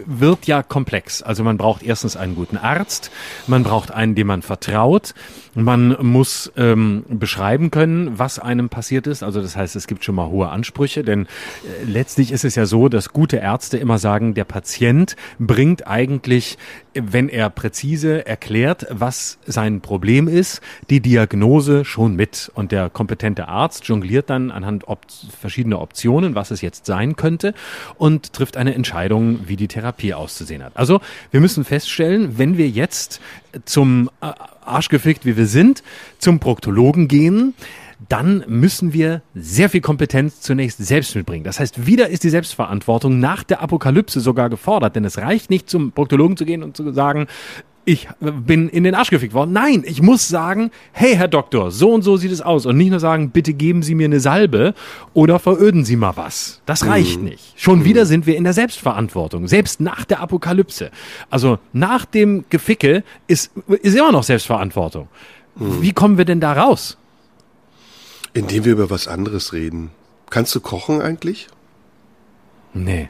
wird ja komplex. Also man braucht erstens einen guten Arzt, man braucht einen, dem man vertraut, man muss ähm, beschreiben können, was einem passiert ist. Also das heißt, es gibt schon mal hohe Ansprüche, denn äh, letztlich ist es ja so, dass gute Ärzte immer sagen, der Patient bringt eigentlich, wenn er präzise erklärt, was sein Problem ist, die Diagnose schon mit. Und der kompetente Arzt jongliert dann anhand op verschiedener Optionen, was es jetzt sein könnte, und trifft eine Entscheidung, wie die Therapie auszusehen hat. Also wir müssen feststellen, wenn wir jetzt zum äh, Arschgefickt, wie wir sind, zum Proktologen gehen, dann müssen wir sehr viel Kompetenz zunächst selbst mitbringen. Das heißt, wieder ist die Selbstverantwortung nach der Apokalypse sogar gefordert, denn es reicht nicht zum Proktologen zu gehen und zu sagen, ich bin in den Arsch gefickt worden. Nein, ich muss sagen, hey Herr Doktor, so und so sieht es aus. Und nicht nur sagen, bitte geben Sie mir eine Salbe oder veröden Sie mal was. Das reicht nicht. Schon wieder sind wir in der Selbstverantwortung, selbst nach der Apokalypse. Also nach dem Geficke ist, ist immer noch Selbstverantwortung. Wie kommen wir denn da raus? Indem wir über was anderes reden. Kannst du kochen eigentlich? Nee.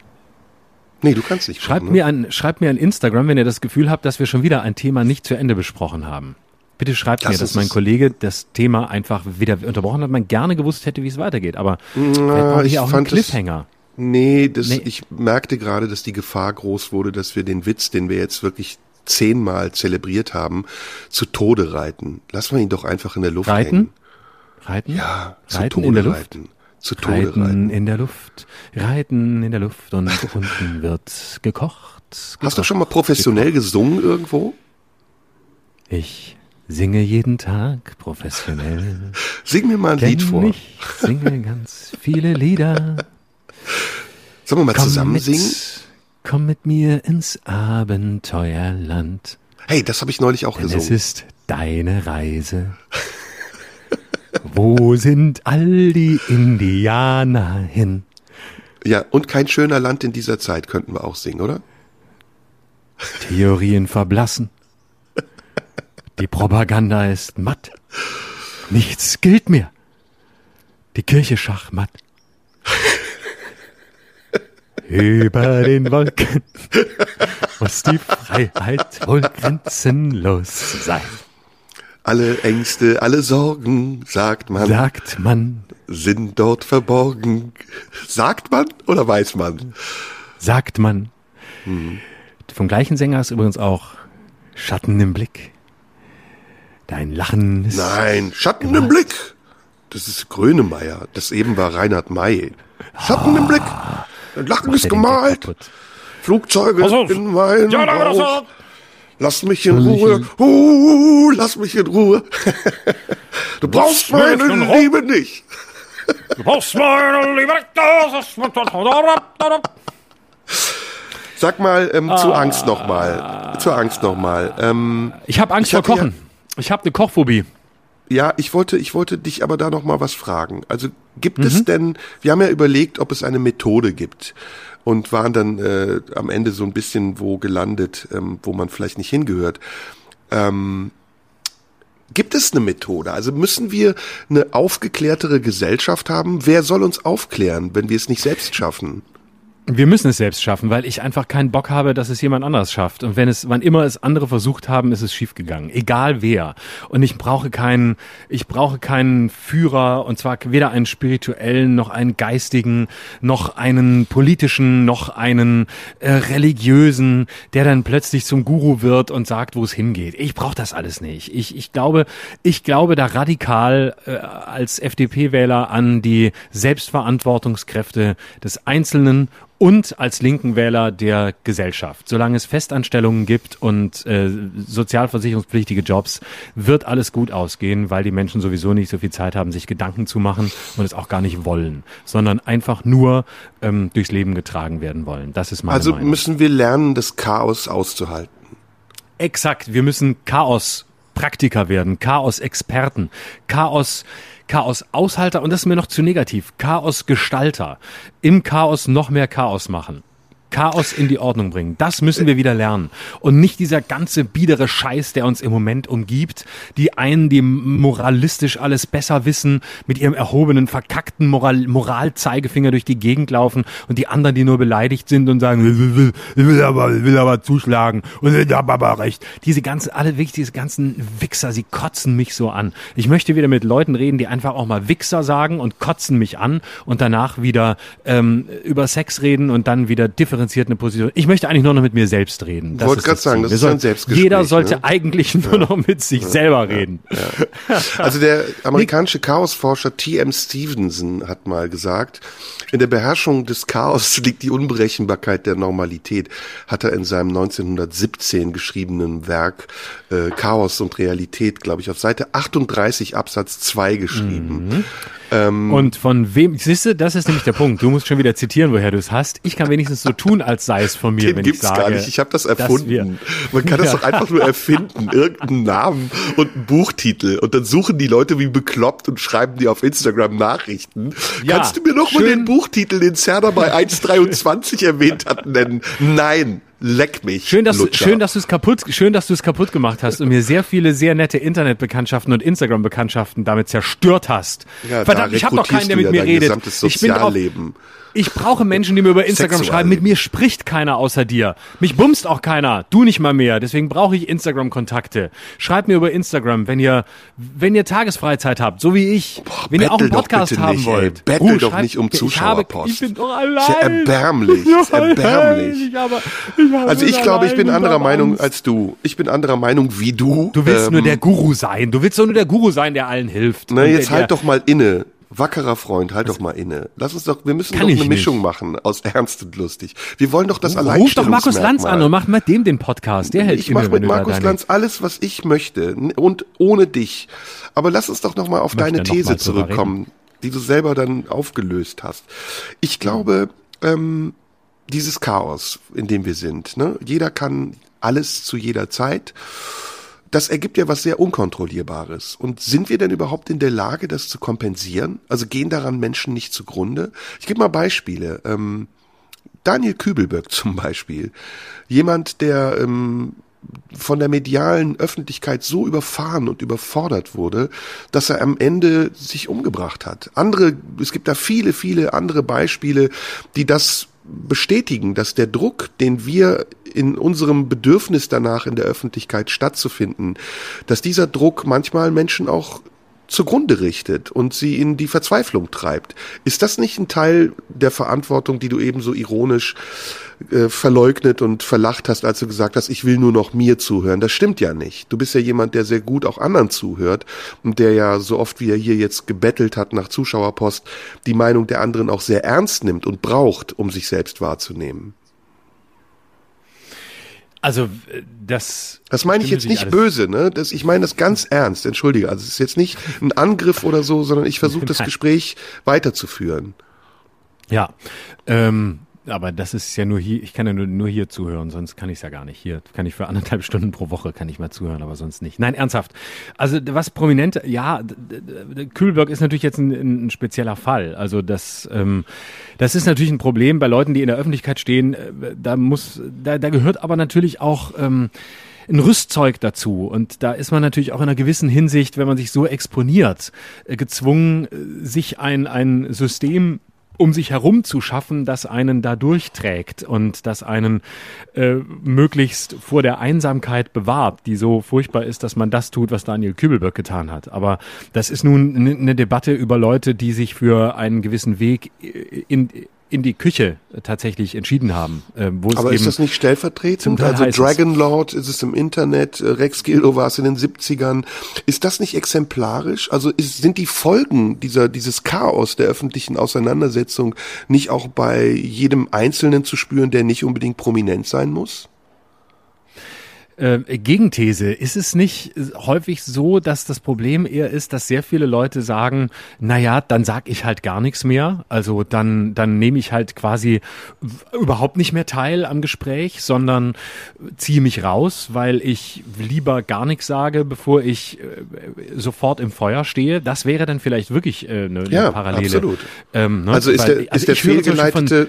Nee, du kannst nicht Schreibt kochen. ne? mir an, schreibt mir an Instagram, wenn ihr das Gefühl habt, dass wir schon wieder ein Thema nicht zu Ende besprochen haben. Bitte schreibt Das mir, dass mein. Kollege das Thema einfach wieder unterbrochen hat, man gerne gewusst hätte, wie es weitergeht. Aber Na, ich auch einen fand es- Cliffhanger. Nee, das, Nee. ich merkte gerade, dass die Gefahr groß wurde, dass wir den Witz, den wir jetzt wirklich zehnmal zelebriert haben, zu Tode reiten. Lassen wir ihn doch einfach in der Luft Reiten? hängen. Reiten? Ja, zu Reiten Tode in der Luft? reiten. Zu Tode Reiten reiten. in der Luft, reiten in der Luft und unten wird gekocht. Hast du schon mal professionell gesungen irgendwo? Ich singe jeden Tag professionell. Sing mir mal ein Lied Denn vor. ich singe ganz viele Lieder. Sollen wir mal zusammen mit, singen? komm mit mir ins Abenteuerland. Hey, das habe ich neulich auch Denn es gesungen. ist deine Reise. Wo sind all die Indianer hin? Ja, und kein schöner Land in dieser Zeit könnten wir auch singen, oder? Theorien verblassen. Die Propaganda ist matt. Nichts gilt mehr. Die Kirche schachmatt. Über den Wolken muss die Freiheit wohl grenzenlos sein, Alle Ängste, alle Sorgen, sagt man, sagt man, sind dort verborgen. Sagt man oder weiß man? sagt man. Vom gleichen Sänger ist übrigens auch Schatten im Blick. Dein Lachen ist Nein, Schatten im Blick. Das ist Grönemeyer. Das eben war Reinhard May. Schatten im Blick. Ein Lachen ist gemalt. Flugzeuge in meinem Ja, Bauch. Lass mich in Ruhe. Uh, lass mich in Ruhe. du brauchst meine? Liebe nicht. Du brauchst meine Liebe. ist- Sag mal ähm, Ah. zu Angst nochmal. Zur Angst nochmal. Ähm, Ich habe Angst Ich vor hatte ja- Kochen. Ich habe eine Kochphobie. Ja, ich wollte, ich wollte dich aber da noch mal was fragen. Also gibt Mhm. es denn, wir haben ja überlegt, ob es eine Methode gibt und waren dann äh, am Ende so ein bisschen wo gelandet, ähm, wo man vielleicht nicht hingehört. Ähm, gibt es eine Methode? Also müssen wir eine aufgeklärtere Gesellschaft haben? Wer soll uns aufklären, wenn wir es nicht selbst schaffen? Wir müssen es selbst schaffen, weil ich einfach keinen Bock habe, dass es jemand anders schafft. Und wenn es, wann immer es andere versucht haben, ist es schiefgegangen. Egal wer. Und ich brauche keinen, ich brauche keinen Führer, und zwar weder einen spirituellen, noch einen geistigen, noch einen politischen, noch einen äh, religiösen, der dann plötzlich zum Guru wird und sagt, wo es hingeht. Ich brauche das alles nicht. Ich, ich glaube, ich glaube da radikal äh, als FDP-Wähler an die Selbstverantwortungskräfte des Einzelnen und als linken Wähler der Gesellschaft. Solange es Festanstellungen gibt und äh, sozialversicherungspflichtige Jobs, wird alles gut ausgehen, weil die Menschen sowieso nicht so viel Zeit haben, sich Gedanken zu machen und es auch gar nicht wollen, sondern einfach nur ähm, durchs Leben getragen werden wollen. Das ist meine Also Meinung. müssen wir lernen, das Chaos auszuhalten. Exakt, wir müssen Chaos-Praktiker werden, Chaos-Experten, Chaos, Chaos-Aushalter und das ist mir noch zu negativ, Chaos-Gestalter, im Chaos noch mehr Chaos machen. Chaos in die Ordnung bringen. Das müssen wir wieder lernen. Und nicht dieser ganze biedere Scheiß, der uns im Moment umgibt. Die einen, die moralistisch alles besser wissen, mit ihrem erhobenen, verkackten Moral Moralzeigefinger durch die Gegend laufen und die anderen, die nur beleidigt sind und sagen, will, ich will aber, will aber zuschlagen und hab aber recht. Diese ganzen, alle wirklich diese ganzen Wichser, sie kotzen mich so an. Ich möchte wieder mit Leuten reden, die einfach auch mal Wichser sagen und kotzen mich an und danach wieder ähm, über Sex reden und dann wieder differenziert eine Position. Ich möchte eigentlich nur noch mit mir selbst reden. Das Wollte grad sagen, Ziel. das ist ein Selbstgespräch, Jeder sollte ne? eigentlich nur noch mit sich selber reden. Also der amerikanische Chaosforscher T.M. Stevenson hat mal gesagt, in der Beherrschung des Chaos liegt die Unberechenbarkeit der Normalität, hat er in seinem 1917 geschriebenen Werk äh, Chaos und Realität, glaube ich, auf Seite 38 Absatz 2 geschrieben. Mhm. Ähm, Und von wem, siehst du, das ist nämlich der Punkt. Du musst schon wieder zitieren, woher du es hast. Ich kann wenigstens so tun, als sei es von mir, Den wenn gibt's ich sage. gar nicht. Ich habe das erfunden. wir- Man kann das Ja. doch einfach nur erfinden. Irgendeinen Namen und einen Buchtitel. Und dann suchen die Leute wie bekloppt und schreiben die auf Instagram Nachrichten. Ja, Kannst du mir noch mal schön. den Buchtitel, den Serda bei 1.23 erwähnt hat, nennen? Nein. Leck mich. Schön, dass, Lutscher. schön, dass du es kaputt, schön, dass du es kaputt gemacht hast und mir sehr viele sehr nette Internetbekanntschaften und Instagram-Bekanntschaften damit zerstört hast. Ja, Verdammt, da ich habe doch keinen, der mit mir redet. Ich bin Sozialleben. ich brauche Menschen, die mir über Instagram Sexualleben. schreiben. Mit mir spricht keiner außer dir. Mich bumst auch keiner. Du nicht mal mehr. Deswegen brauche ich Instagram-Kontakte. Schreibt mir über Instagram, wenn ihr, wenn ihr Tagesfreizeit habt, so wie ich. wenn ihr auch einen Podcast haben nicht, wollt. ey. Bettel Ruhe, doch schreibt- nicht um ich habe, Zuschauerpost. Ich bin doch Ist allein. ja erbärmlich, ist erbärmlich. Ich habe, ich Also ich glaube, ich bin allein anderer Meinung als du. Ich bin anderer Meinung wie du. Du willst Ähm, nur der Guru sein. Du willst doch nur der Guru sein, der allen hilft. Na, jetzt der, halt doch mal inne. Wackerer Freund, halt doch mal inne. Lass uns doch, wir müssen Kann doch eine Mischung nicht. machen aus ernst und lustig. Wir wollen doch das Ruf doch Markus Lanz an und mach mit dem den Podcast. Der hält Ich mache mit Markus Lanz alles, was ich möchte und ohne dich. Aber lass uns doch noch mal auf deine These zurückkommen, die du selber dann aufgelöst hast. Ich glaube, ähm, dieses Chaos, in dem wir sind, ne? jeder kann alles zu jeder Zeit. Das ergibt ja was sehr Unkontrollierbares. Und sind wir denn überhaupt in der Lage, das zu kompensieren? Also gehen daran Menschen nicht zugrunde? Ich gebe mal Beispiele. Ähm, Daniel Kübelböck zum Beispiel. Jemand, der ähm, von der medialen Öffentlichkeit so überfahren und überfordert wurde, dass er am Ende sich umgebracht hat. Andere, es gibt da viele, viele andere Beispiele, die das bestätigen, dass der Druck, den wir in unserem Bedürfnis danach in der Öffentlichkeit stattzufinden, dass dieser Druck manchmal Menschen auch zugrunde richtet und sie in die Verzweiflung treibt. Ist das nicht ein Teil der Verantwortung, die du eben so ironisch äh, verleugnet und verlacht hast, als du gesagt hast, ich will nur noch mir zuhören? Das stimmt ja nicht. Du bist ja jemand, der sehr gut auch anderen zuhört und der ja so oft wie er hier jetzt gebettelt hat nach Zuschauerpost, die Meinung der anderen auch sehr ernst nimmt und braucht, um sich selbst wahrzunehmen. Also, äh, das. Das meine ich jetzt nicht böse, ne? Das, ich meine das ganz ernst, entschuldige. Also es ist jetzt nicht ein Angriff oder so, sondern ich versuche das. Gespräch weiterzuführen. Ja. Ähm, aber das ist ja nur hier, ich kann ja nur, nur hier zuhören, sonst kann ich es ja gar nicht. Hier kann ich für anderthalb Stunden pro Woche kann ich mal zuhören, aber sonst nicht. Nein, ernsthaft. Also was prominent, ja, Kühlberg ist natürlich jetzt ein, ein spezieller Fall. Also das, ähm, das ist natürlich ein Problem bei Leuten, die in der Öffentlichkeit stehen. äh, Da muss, da, da gehört aber natürlich auch ähm, ein Rüstzeug dazu. Und da ist man natürlich auch in einer gewissen Hinsicht, wenn man sich so exponiert, äh, gezwungen, äh, sich ein, ein System um sich herum zu schaffen, das einen da durchträgt und das einen äh, möglichst vor der Einsamkeit bewahrt, die so furchtbar ist, dass man das tut, was Daniel Kübelböck getan hat. Aber das ist nun eine ne Debatte über Leute, die sich für einen gewissen Weg in, in die Küche tatsächlich entschieden haben. Äh, wo es Aber eben ist das nicht stellvertretend? Also es- Dragon Lord ist es im Internet, äh, Rex Gildo war es in den 70ern. Ist das nicht exemplarisch? Also ist, sind die Folgen dieser, dieses Chaos der öffentlichen Auseinandersetzung nicht auch bei jedem Einzelnen zu spüren, der nicht unbedingt prominent sein muss? Äh, Gegenthese, ist es nicht häufig so, dass das Problem eher ist, dass sehr viele Leute sagen, na ja, dann sag ich halt gar nichts mehr, also dann dann nehme ich halt quasi überhaupt nicht mehr teil am Gespräch, sondern ziehe mich raus, weil ich lieber gar nichts sage, bevor ich äh, sofort im Feuer stehe. Das wäre dann vielleicht wirklich äh, eine, Ja, eine Parallele. absolut. Ähm, ne? Also ist Weil- der, ist der fehlgeleitete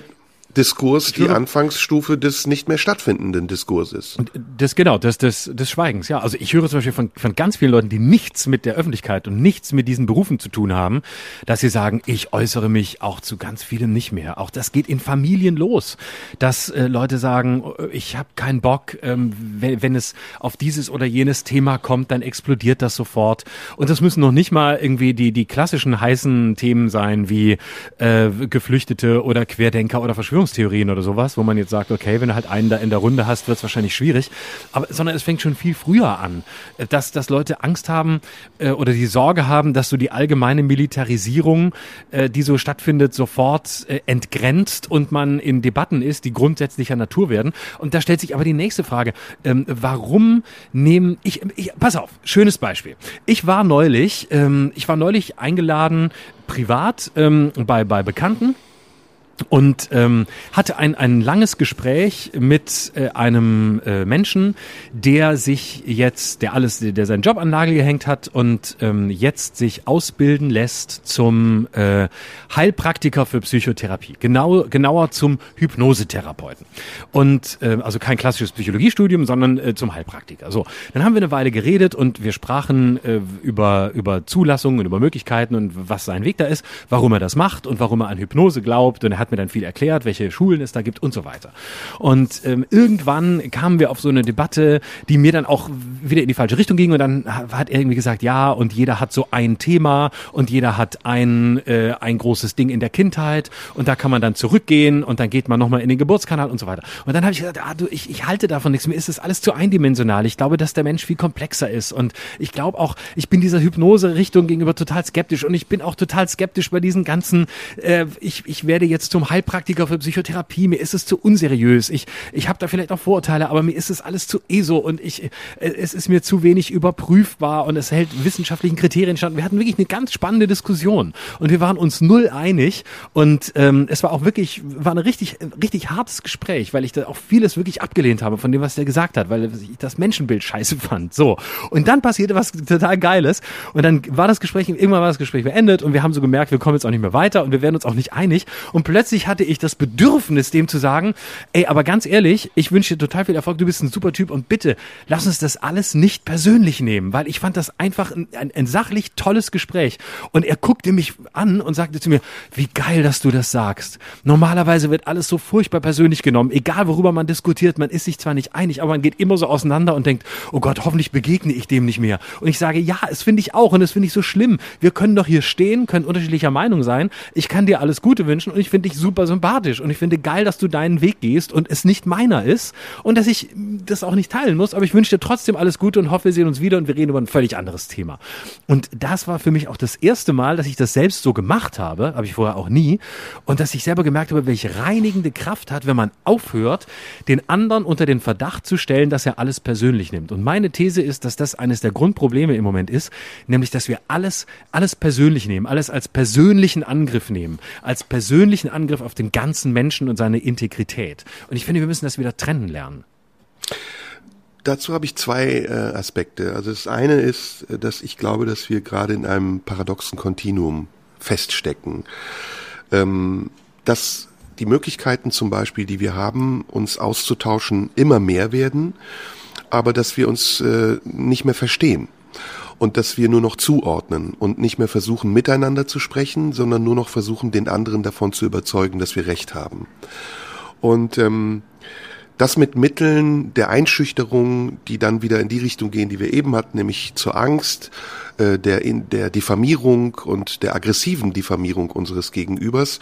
Diskurs die Anfangsstufe des nicht mehr stattfindenden Diskurses? Das genau, des, des, des Schweigens, ja. Also ich höre zum Beispiel von, von ganz vielen Leuten, die nichts mit der Öffentlichkeit und nichts mit diesen Berufen zu tun haben, dass sie sagen, ich äußere mich auch zu ganz vielem nicht mehr. Auch das geht in Familien los, dass äh, Leute sagen, äh, ich habe keinen Bock, ähm, wenn, wenn es auf dieses oder jenes Thema kommt, dann explodiert das sofort. Und das müssen noch nicht mal irgendwie die, die klassischen heißen Themen sein, wie äh, Geflüchtete oder Querdenker oder Verschwörungstheorien oder sowas, wo man jetzt sagt, okay, wenn du halt einen da in der Runde hast, wird es wahrscheinlich schwierig. Aber sondern es fängt schon viel früher an, äh, dass, dass Leute Angst haben äh, oder die Sorge haben, dass so die allgemeine Militarisierung, äh, die so stattfindet, sofort äh, entgrenzt und man in Debatten ist, die grundsätzlicher Natur werden. Und da stellt sich aber die nächste Frage, ähm, warum nehmen ich, ich pass auf, schönes Beispiel. Ich war neulich, ähm, ich war neulich eingeladen privat ähm, bei bei Bekannten und ähm, hatte ein, ein langes Gespräch mit äh, einem äh, Menschen, der sich jetzt, der alles, der seinen Job an Nagel gehängt hat und ähm, jetzt sich ausbilden lässt zum äh, Heilpraktiker für Psychotherapie, genau, genauer zum Hypnosetherapeuten. Und äh, also kein klassisches Psychologiestudium, sondern äh, zum Heilpraktiker. So, dann haben wir eine Weile geredet und wir sprachen äh, über über Zulassungen und über Möglichkeiten und was sein Weg da ist, warum er das macht und warum er an Hypnose glaubt und er hat mir dann viel erklärt, welche Schulen es da gibt und so weiter. Und ähm, irgendwann kamen wir auf so eine Debatte, die mir dann auch wieder in die falsche Richtung ging und dann hat er irgendwie gesagt, ja, und jeder hat so ein Thema und jeder hat ein, äh, ein großes Ding in der Kindheit und da kann man dann zurückgehen und dann geht man nochmal in den Geburtskanal und so weiter. Und dann habe ich gesagt, ah, du, ich, ich halte davon nichts, mir ist das alles zu eindimensional. Ich glaube, dass der Mensch viel komplexer ist und ich glaube auch, ich bin dieser Hypnose-Richtung gegenüber total skeptisch und ich bin auch total skeptisch bei diesen ganzen, äh, ich, ich werde jetzt zum Heilpraktiker für Psychotherapie, mir ist es zu unseriös. Ich, ich habe da vielleicht auch Vorurteile, aber mir ist es alles zu ESO und ich, äh, es ist mir zu wenig überprüfbar und es hält wissenschaftlichen Kriterien stand. Wir hatten wirklich eine ganz spannende Diskussion und wir waren uns null einig und ähm, es war auch wirklich, war ein richtig, richtig hartes Gespräch, weil ich da auch vieles wirklich abgelehnt habe von dem, was der gesagt hat, weil ich das Menschenbild scheiße fand. So. Und dann passierte was total Geiles und dann war das Gespräch, irgendwann war das Gespräch beendet und wir haben so gemerkt, wir kommen jetzt auch nicht mehr weiter und wir werden uns auch nicht einig und plötzlich hatte ich das Bedürfnis, dem zu sagen, ey, aber ganz ehrlich, ich wünsche dir total viel Erfolg, du bist ein super Typ und bitte, lass uns das alles nicht persönlich nehmen, weil ich fand das einfach ein, ein, ein sachlich tolles Gespräch. Und er guckte mich an und sagte zu mir, wie geil, dass du das sagst. Normalerweise wird alles so furchtbar persönlich genommen, egal worüber man diskutiert, man ist sich zwar nicht einig, aber man geht immer so auseinander und denkt, oh Gott, hoffentlich begegne ich dem nicht mehr. Und ich sage, ja, es finde ich auch und es finde ich so schlimm. Wir können doch hier stehen, können unterschiedlicher Meinung sein. Ich kann dir alles Gute wünschen und ich finde dich super sympathisch und ich finde geil, dass du deinen Weg gehst und es nicht meiner ist und dass ich das auch nicht teilen muss, aber ich wünsche dir trotzdem alles Gute und hoffe, wir sehen uns wieder und wir reden über ein völlig anderes Thema. Und das war für mich auch das erste Mal, dass ich das selbst so gemacht habe, habe ich vorher auch nie und dass ich selber gemerkt habe, welche reinigende Kraft hat, wenn man aufhört, den anderen unter den Verdacht zu stellen, dass er alles persönlich nimmt. Und meine These ist, dass das eines der Grundprobleme im Moment ist, nämlich dass wir alles alles persönlich nehmen, alles als persönlichen Angriff nehmen, als persönlichen Angriff auf den ganzen Menschen und seine Integrität. Und ich finde, wir müssen das wieder trennen lernen. Dazu habe ich zwei äh, Aspekte. Also das eine ist, äh, dass ich glaube, dass wir gerade in einem paradoxen Kontinuum feststecken. Ähm, dass die Möglichkeiten zum Beispiel, die wir haben, uns auszutauschen, immer mehr werden, aber dass wir uns äh, nicht mehr verstehen und dass wir nur noch zuordnen und nicht mehr versuchen, miteinander zu sprechen, sondern nur noch versuchen, den anderen davon zu überzeugen, dass wir Recht haben. Und ähm, das mit Mitteln der Einschüchterung, die dann wieder in die Richtung gehen, die wir eben hatten, nämlich zur Angst, äh, der, in, der Diffamierung und der aggressiven Diffamierung unseres Gegenübers,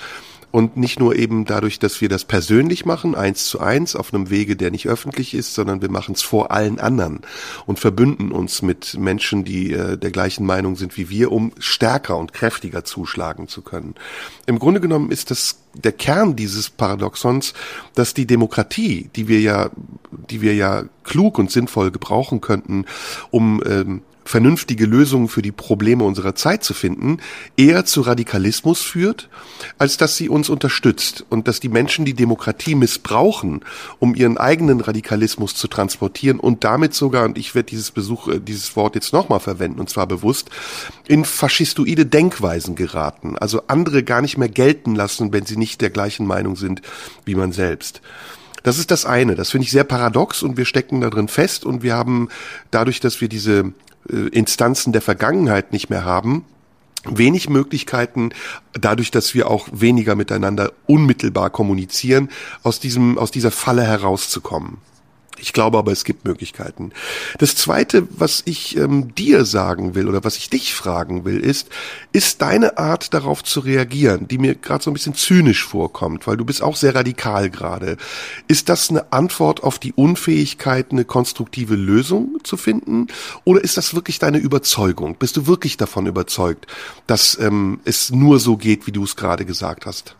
und nicht nur eben dadurch, dass wir das persönlich machen, eins zu eins, auf einem Wege, der nicht öffentlich ist, sondern wir machen es vor allen anderen und verbünden uns mit Menschen, die äh, der gleichen Meinung sind wie wir, um stärker und kräftiger zuschlagen zu können. Im Grunde genommen ist das der Kern dieses Paradoxons, dass die Demokratie, die wir ja, die wir ja klug und sinnvoll gebrauchen könnten, um ähm, vernünftige Lösungen für die Probleme unserer Zeit zu finden, eher zu Radikalismus führt, als dass sie uns unterstützt und dass die Menschen die Demokratie missbrauchen, um ihren eigenen Radikalismus zu transportieren und damit sogar, und ich werde dieses Besuch, äh, dieses Wort jetzt nochmal verwenden, und zwar bewusst, in faschistoide Denkweisen geraten, also andere gar nicht mehr gelten lassen, wenn sie nicht der gleichen Meinung sind wie man selbst. Das ist das eine. Das finde ich sehr paradox und wir stecken da drin fest und wir haben dadurch, dass wir diese Instanzen der Vergangenheit nicht mehr haben, wenig Möglichkeiten, dadurch, dass wir auch weniger miteinander unmittelbar kommunizieren, aus diesem, aus dieser Falle herauszukommen. Ich glaube aber, es gibt Möglichkeiten. Das Zweite, was ich ähm, dir sagen will oder was ich dich fragen will, ist, ist deine Art darauf zu reagieren, die mir gerade so ein bisschen zynisch vorkommt, weil du bist auch sehr radikal gerade. Ist das eine Antwort auf die Unfähigkeit, eine konstruktive Lösung zu finden? Oder ist das wirklich deine Überzeugung? Bist du wirklich davon überzeugt, dass ähm, es nur so geht, wie du es gerade gesagt hast?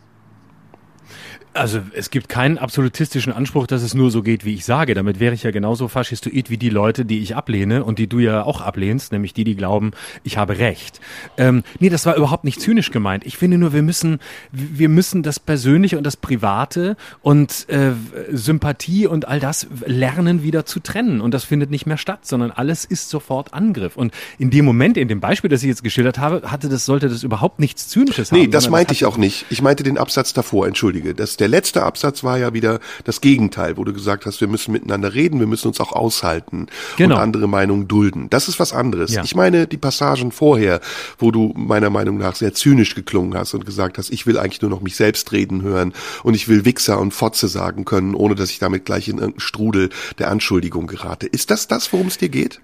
Also es gibt keinen absolutistischen Anspruch, dass es nur so geht, wie ich sage. Damit wäre ich ja genauso faschistoid wie die Leute, die ich ablehne und die du ja auch ablehnst, nämlich die, die glauben, ich habe recht. Ähm, nee, das war überhaupt nicht zynisch gemeint. Ich finde nur, wir müssen, wir müssen das Persönliche und das Private und äh, Sympathie und all das lernen wieder zu trennen. Und das findet nicht mehr statt, sondern alles ist sofort Angriff. Und in dem Moment, in dem Beispiel, das ich jetzt geschildert habe, hatte das, sollte das überhaupt nichts Zynisches nee, haben. Nee, das meinte ich auch nicht. Ich meinte den Absatz davor, entschuldige. Das, der letzte Absatz war ja wieder das Gegenteil, wo du gesagt hast, wir müssen miteinander reden, wir müssen uns auch aushalten Genau. und andere Meinungen dulden. Das ist was anderes. Ja. Ich meine die Passagen vorher, wo du meiner Meinung nach sehr zynisch geklungen hast und gesagt hast, ich will eigentlich nur noch mich selbst reden hören und ich will Wichser und Fotze sagen können, ohne dass ich damit gleich in irgendeinen Strudel der Anschuldigung gerate. Ist das das, worum es dir geht?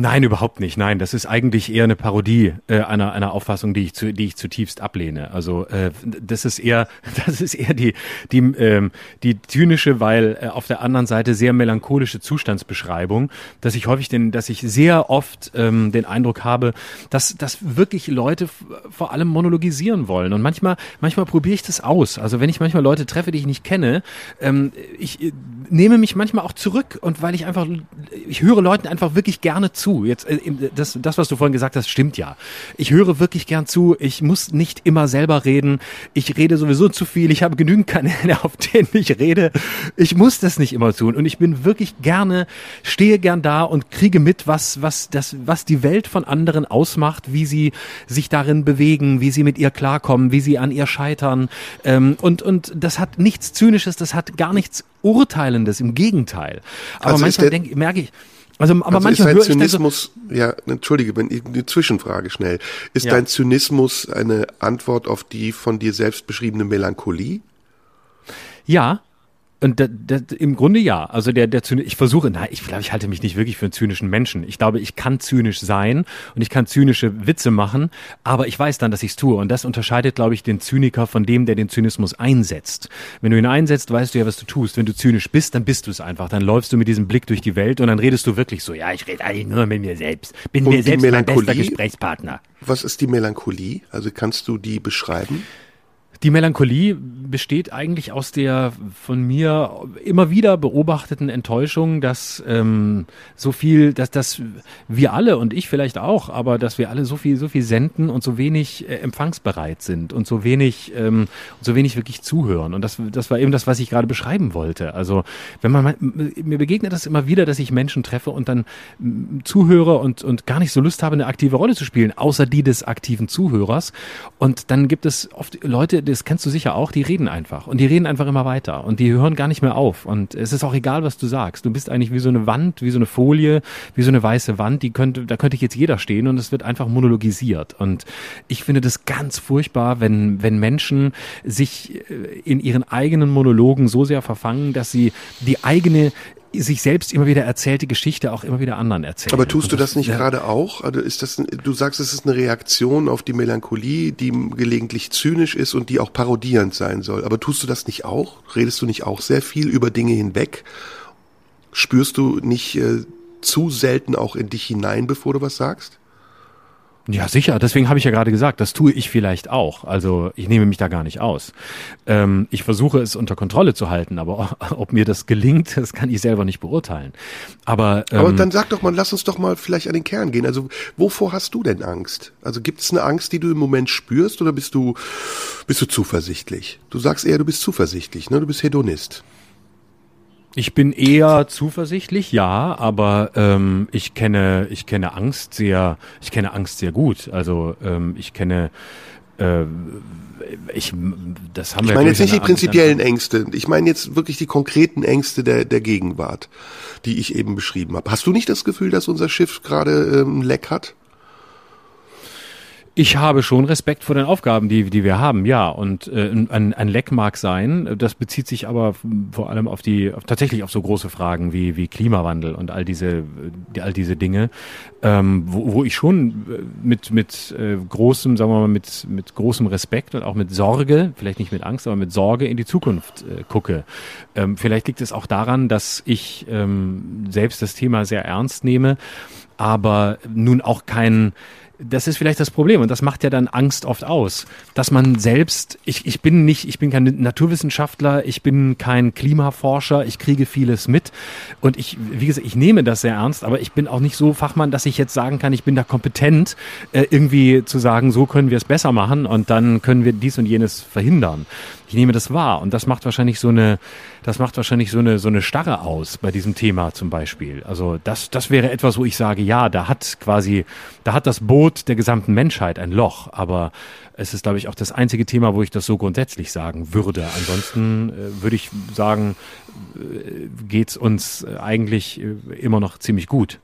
Nein, überhaupt nicht. Nein, das ist eigentlich eher eine Parodie äh, einer einer Auffassung, die ich zu, die ich zutiefst ablehne. Also äh, das ist eher das ist eher die die ähm, die zynische, weil äh, auf der anderen Seite sehr melancholische Zustandsbeschreibung, dass ich häufig den, dass ich sehr oft ähm, den Eindruck habe, dass dass wirklich Leute vor allem monologisieren wollen und manchmal manchmal probiere ich das aus. Also wenn ich manchmal Leute treffe, die ich nicht kenne, ähm, ich äh, nehme mich manchmal auch zurück und weil ich einfach ich höre Leuten einfach wirklich gerne zu. Jetzt äh, das, das, was du vorhin gesagt hast, stimmt ja. Ich höre wirklich gern zu. Ich muss nicht immer selber reden. Ich rede sowieso zu viel. Ich habe genügend Kanäle, auf denen ich rede. Ich muss das nicht immer tun. Und ich bin wirklich gerne, stehe gern da und kriege mit, was, was, das, was die Welt von anderen ausmacht, wie sie sich darin bewegen, wie sie mit ihr klarkommen, wie sie an ihr scheitern. Ähm, und, und das hat nichts Zynisches, das hat gar nichts Urteilendes, im Gegenteil. Aber Also manchmal denke, merke ich, also, aber also ist manchmal dein höre ich dann so, Zynismus, ja, entschuldige, wenn ich- eine Zwischenfrage schnell. Ist Ja. dein Zynismus eine Antwort auf die von dir selbst beschriebene Melancholie? Ja. Und da, da, im Grunde ja. Also der, der Zyni ich versuche, nein, ich glaube, ich halte mich nicht wirklich für einen zynischen Menschen. Ich glaube, ich kann zynisch sein und ich kann zynische Witze machen, aber ich weiß dann, dass ich es tue. Und das unterscheidet, glaube ich, den Zyniker von dem, der den Zynismus einsetzt. Wenn du ihn einsetzt, weißt du ja, was du tust. Wenn du zynisch bist, dann bist du es einfach. Dann läufst du mit diesem Blick durch die Welt und dann redest du wirklich so, ja, ich rede eigentlich nur mit mir selbst. Bin Und mir selbst mein bester? Gesprächspartner. Was ist die Melancholie? Also kannst du die beschreiben? Die Melancholie besteht eigentlich aus der von mir immer wieder beobachteten Enttäuschung, dass ähm, so viel, dass dass wir alle und ich vielleicht auch, aber dass wir alle so viel so viel senden und so wenig äh, empfangsbereit sind und so wenig ähm, so wenig wirklich zuhören und das das war eben das, was ich gerade beschreiben wollte. Also wenn man mir begegnet das immer wieder, dass ich Menschen treffe und dann zuhöre und und gar nicht so Lust habe, eine aktive Rolle zu spielen, außer die des aktiven Zuhörers und dann gibt es oft Leute, das kennst du sicher auch, die reden einfach. Und die reden einfach immer weiter. Und die hören gar nicht mehr auf. Und es ist auch egal, was du sagst. Du bist eigentlich wie so eine Wand, wie so eine Folie, wie so eine weiße Wand, die könnte, da könnte jetzt jeder stehen und es wird einfach monologisiert. Und ich finde das ganz furchtbar, wenn, wenn Menschen sich äh, in ihren eigenen Monologen so sehr verfangen, dass sie die eigene sich selbst immer wieder erzählte Geschichte auch immer wieder anderen erzählen. Aber tust du das nicht ja, gerade auch? Also ist das, du sagst, es ist eine Reaktion auf die Melancholie, die gelegentlich zynisch ist und die auch parodierend sein soll. Aber tust du das nicht auch? Redest du nicht auch sehr viel über Dinge hinweg? Spürst du nicht äh, zu selten auch in dich hinein, bevor du was sagst? Ja, sicher. Deswegen habe ich ja gerade gesagt, das tue ich vielleicht auch. Also ich nehme mich da gar nicht aus. Ähm, ich versuche es unter Kontrolle zu halten, aber ob mir das gelingt, das kann ich selber nicht beurteilen. Aber, ähm, Aber dann sag doch mal, lass uns doch mal vielleicht an den Kern gehen. Also wovor hast du denn Angst? Also gibt es eine Angst, die du im Moment spürst oder bist du, bist du zuversichtlich? Du sagst eher, du bist zuversichtlich, ne? Du bist Hedonist. Ich bin eher zuversichtlich, ja, aber ähm, ich kenne ich kenne Angst sehr, ich kenne Angst sehr gut. Also ähm, ich kenne äh, ich das haben Ich wir meine ja, jetzt nicht die ich, prinzipiellen Ängste. Ich meine jetzt wirklich die konkreten Ängste der, der Gegenwart, die ich eben beschrieben habe. Hast du nicht das Gefühl, dass unser Schiff gerade ähm, ein Leck hat? Ich habe schon Respekt vor den Aufgaben, die, die wir haben, ja. Und äh, ein, ein Leck mag sein. Das bezieht sich aber vor allem auf die, auf, tatsächlich auf so große Fragen wie, wie Klimawandel und all diese, die, all diese Dinge, ähm, wo, wo ich schon äh, mit, mit äh, großem, sagen wir mal, mit, mit großem Respekt und auch mit Sorge, vielleicht nicht mit Angst, aber mit Sorge in die Zukunft äh, gucke. Ähm, vielleicht liegt es auch daran, dass ich ähm, selbst das Thema sehr ernst nehme, aber nun auch kein das ist vielleicht das Problem und das macht ja dann Angst oft aus, dass man selbst, ich, ich bin nicht, ich bin kein Naturwissenschaftler, ich bin kein Klimaforscher, ich kriege vieles mit und ich, wie gesagt, ich nehme das sehr ernst, aber ich bin auch nicht so Fachmann, dass ich jetzt sagen kann, ich bin da kompetent, äh, irgendwie zu sagen, so können wir es besser machen und dann können wir dies und jenes verhindern. Ich nehme das wahr und das macht wahrscheinlich so eine, das macht wahrscheinlich so eine, so eine Starre aus bei diesem Thema zum Beispiel. Also das, das wäre etwas, wo ich sage, ja, da hat quasi, da hat das Boot der gesamten Menschheit ein Loch, aber es ist, glaube ich, auch das einzige Thema, wo ich das so grundsätzlich sagen würde. Ansonsten äh, würde ich sagen, äh, geht's uns äh, eigentlich äh, immer noch ziemlich gut.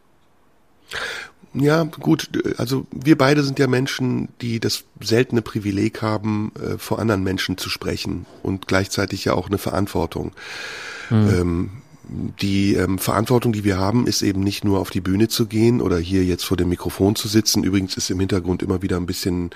Ja, gut, also wir beide sind ja Menschen, die das seltene Privileg haben, äh, vor anderen Menschen zu sprechen und gleichzeitig ja auch eine Verantwortung. Mhm. Ähm, die ähm, Verantwortung, die wir haben, ist eben nicht nur auf die Bühne zu gehen oder hier jetzt vor dem Mikrofon zu sitzen. Übrigens ist im Hintergrund immer wieder ein bisschen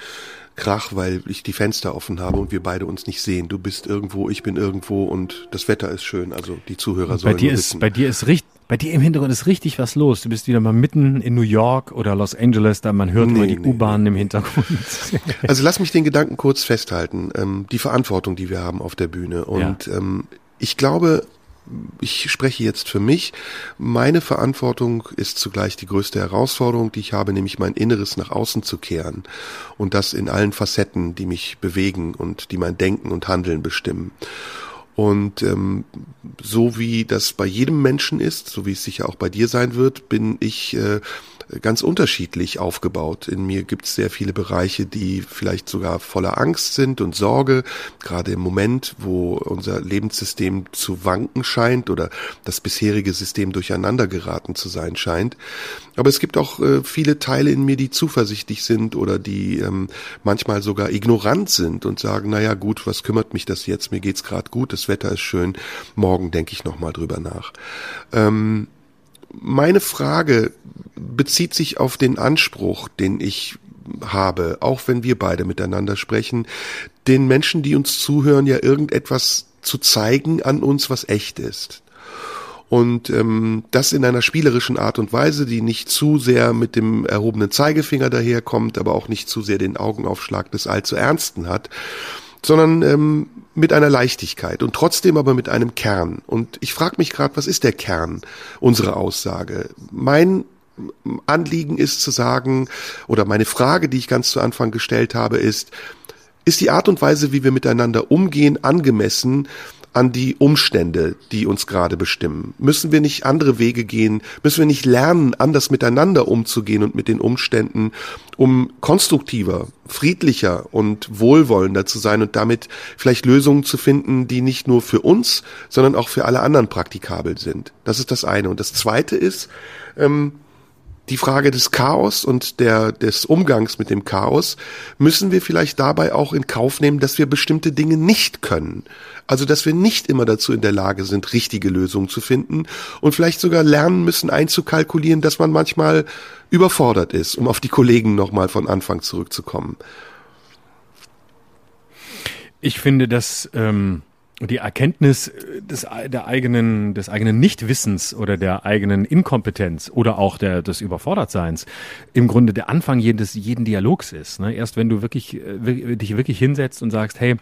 Krach, weil ich die Fenster offen habe und wir beide uns nicht sehen. Du bist irgendwo, ich bin irgendwo und das Wetter ist schön. Also die Zuhörer bei sollen dir ist, wissen. Bei dir ist richtig, bei dir im Hintergrund ist richtig was los. Du bist wieder mal mitten in New York oder Los Angeles, da man hört nee, immer die nee, U-Bahn nee. im Hintergrund. Also lass mich den Gedanken kurz festhalten. Ähm, die Verantwortung, die wir haben auf der Bühne. Und ja. ähm, ich glaube, ich spreche jetzt für mich. Meine Verantwortung ist zugleich die größte Herausforderung, die ich habe, nämlich mein Inneres nach außen zu kehren. Und das in allen Facetten, die mich bewegen und die mein Denken und Handeln bestimmen. Und ähm, so wie das bei jedem Menschen ist, so wie es sicher auch bei dir sein wird, bin ich äh, ganz unterschiedlich aufgebaut. In mir gibt es sehr viele Bereiche, die vielleicht sogar voller Angst sind und Sorge, gerade im Moment, wo unser Lebenssystem zu wanken scheint oder das bisherige System durcheinander geraten zu sein scheint. Aber es gibt auch äh, viele Teile in mir, die zuversichtlich sind oder die ähm, manchmal sogar ignorant sind und sagen, naja gut, was kümmert mich das jetzt? Mir geht's gerade gut, das Wetter ist schön, morgen denke ich nochmal drüber nach. Ähm, meine Frage bezieht sich auf den Anspruch, den ich habe, auch wenn wir beide miteinander sprechen, den Menschen, die uns zuhören, ja irgendetwas zu zeigen an uns, was echt ist. Und ähm, das in einer spielerischen Art und Weise, die nicht zu sehr mit dem erhobenen Zeigefinger daherkommt, aber auch nicht zu sehr den Augenaufschlag des allzu Ernsten hat, sondern ähm, mit einer Leichtigkeit und trotzdem aber mit einem Kern. Und ich frage mich gerade, was ist der Kern unserer Aussage? Mein Anliegen ist zu sagen, oder meine Frage, die ich ganz zu Anfang gestellt habe, ist, ist die Art und Weise, wie wir miteinander umgehen, angemessen an die Umstände, die uns gerade bestimmen? Müssen wir nicht andere Wege gehen? Müssen wir nicht lernen, anders miteinander umzugehen und mit den Umständen, um konstruktiver, friedlicher und wohlwollender zu sein und damit vielleicht Lösungen zu finden, die nicht nur für uns, sondern auch für alle anderen praktikabel sind? Das ist das eine. Und das zweite ist, ähm, die Frage des Chaos und der, des Umgangs mit dem Chaos, müssen wir vielleicht dabei auch in Kauf nehmen, dass wir bestimmte Dinge nicht können. Also, dass wir nicht immer dazu in der Lage sind, richtige Lösungen zu finden und vielleicht sogar lernen müssen einzukalkulieren, dass man manchmal überfordert ist, um auf die Kollegen nochmal von Anfang zurückzukommen. Ich finde, dass ähm, die Erkenntnis äh, des, der eigenen, des eigenen Nichtwissens oder der eigenen Inkompetenz oder auch der, des Überfordertseins im Grunde der Anfang jedes, jeden Dialogs ist. Ne? Erst wenn du wirklich, äh, dich wirklich hinsetzt und sagst, hey,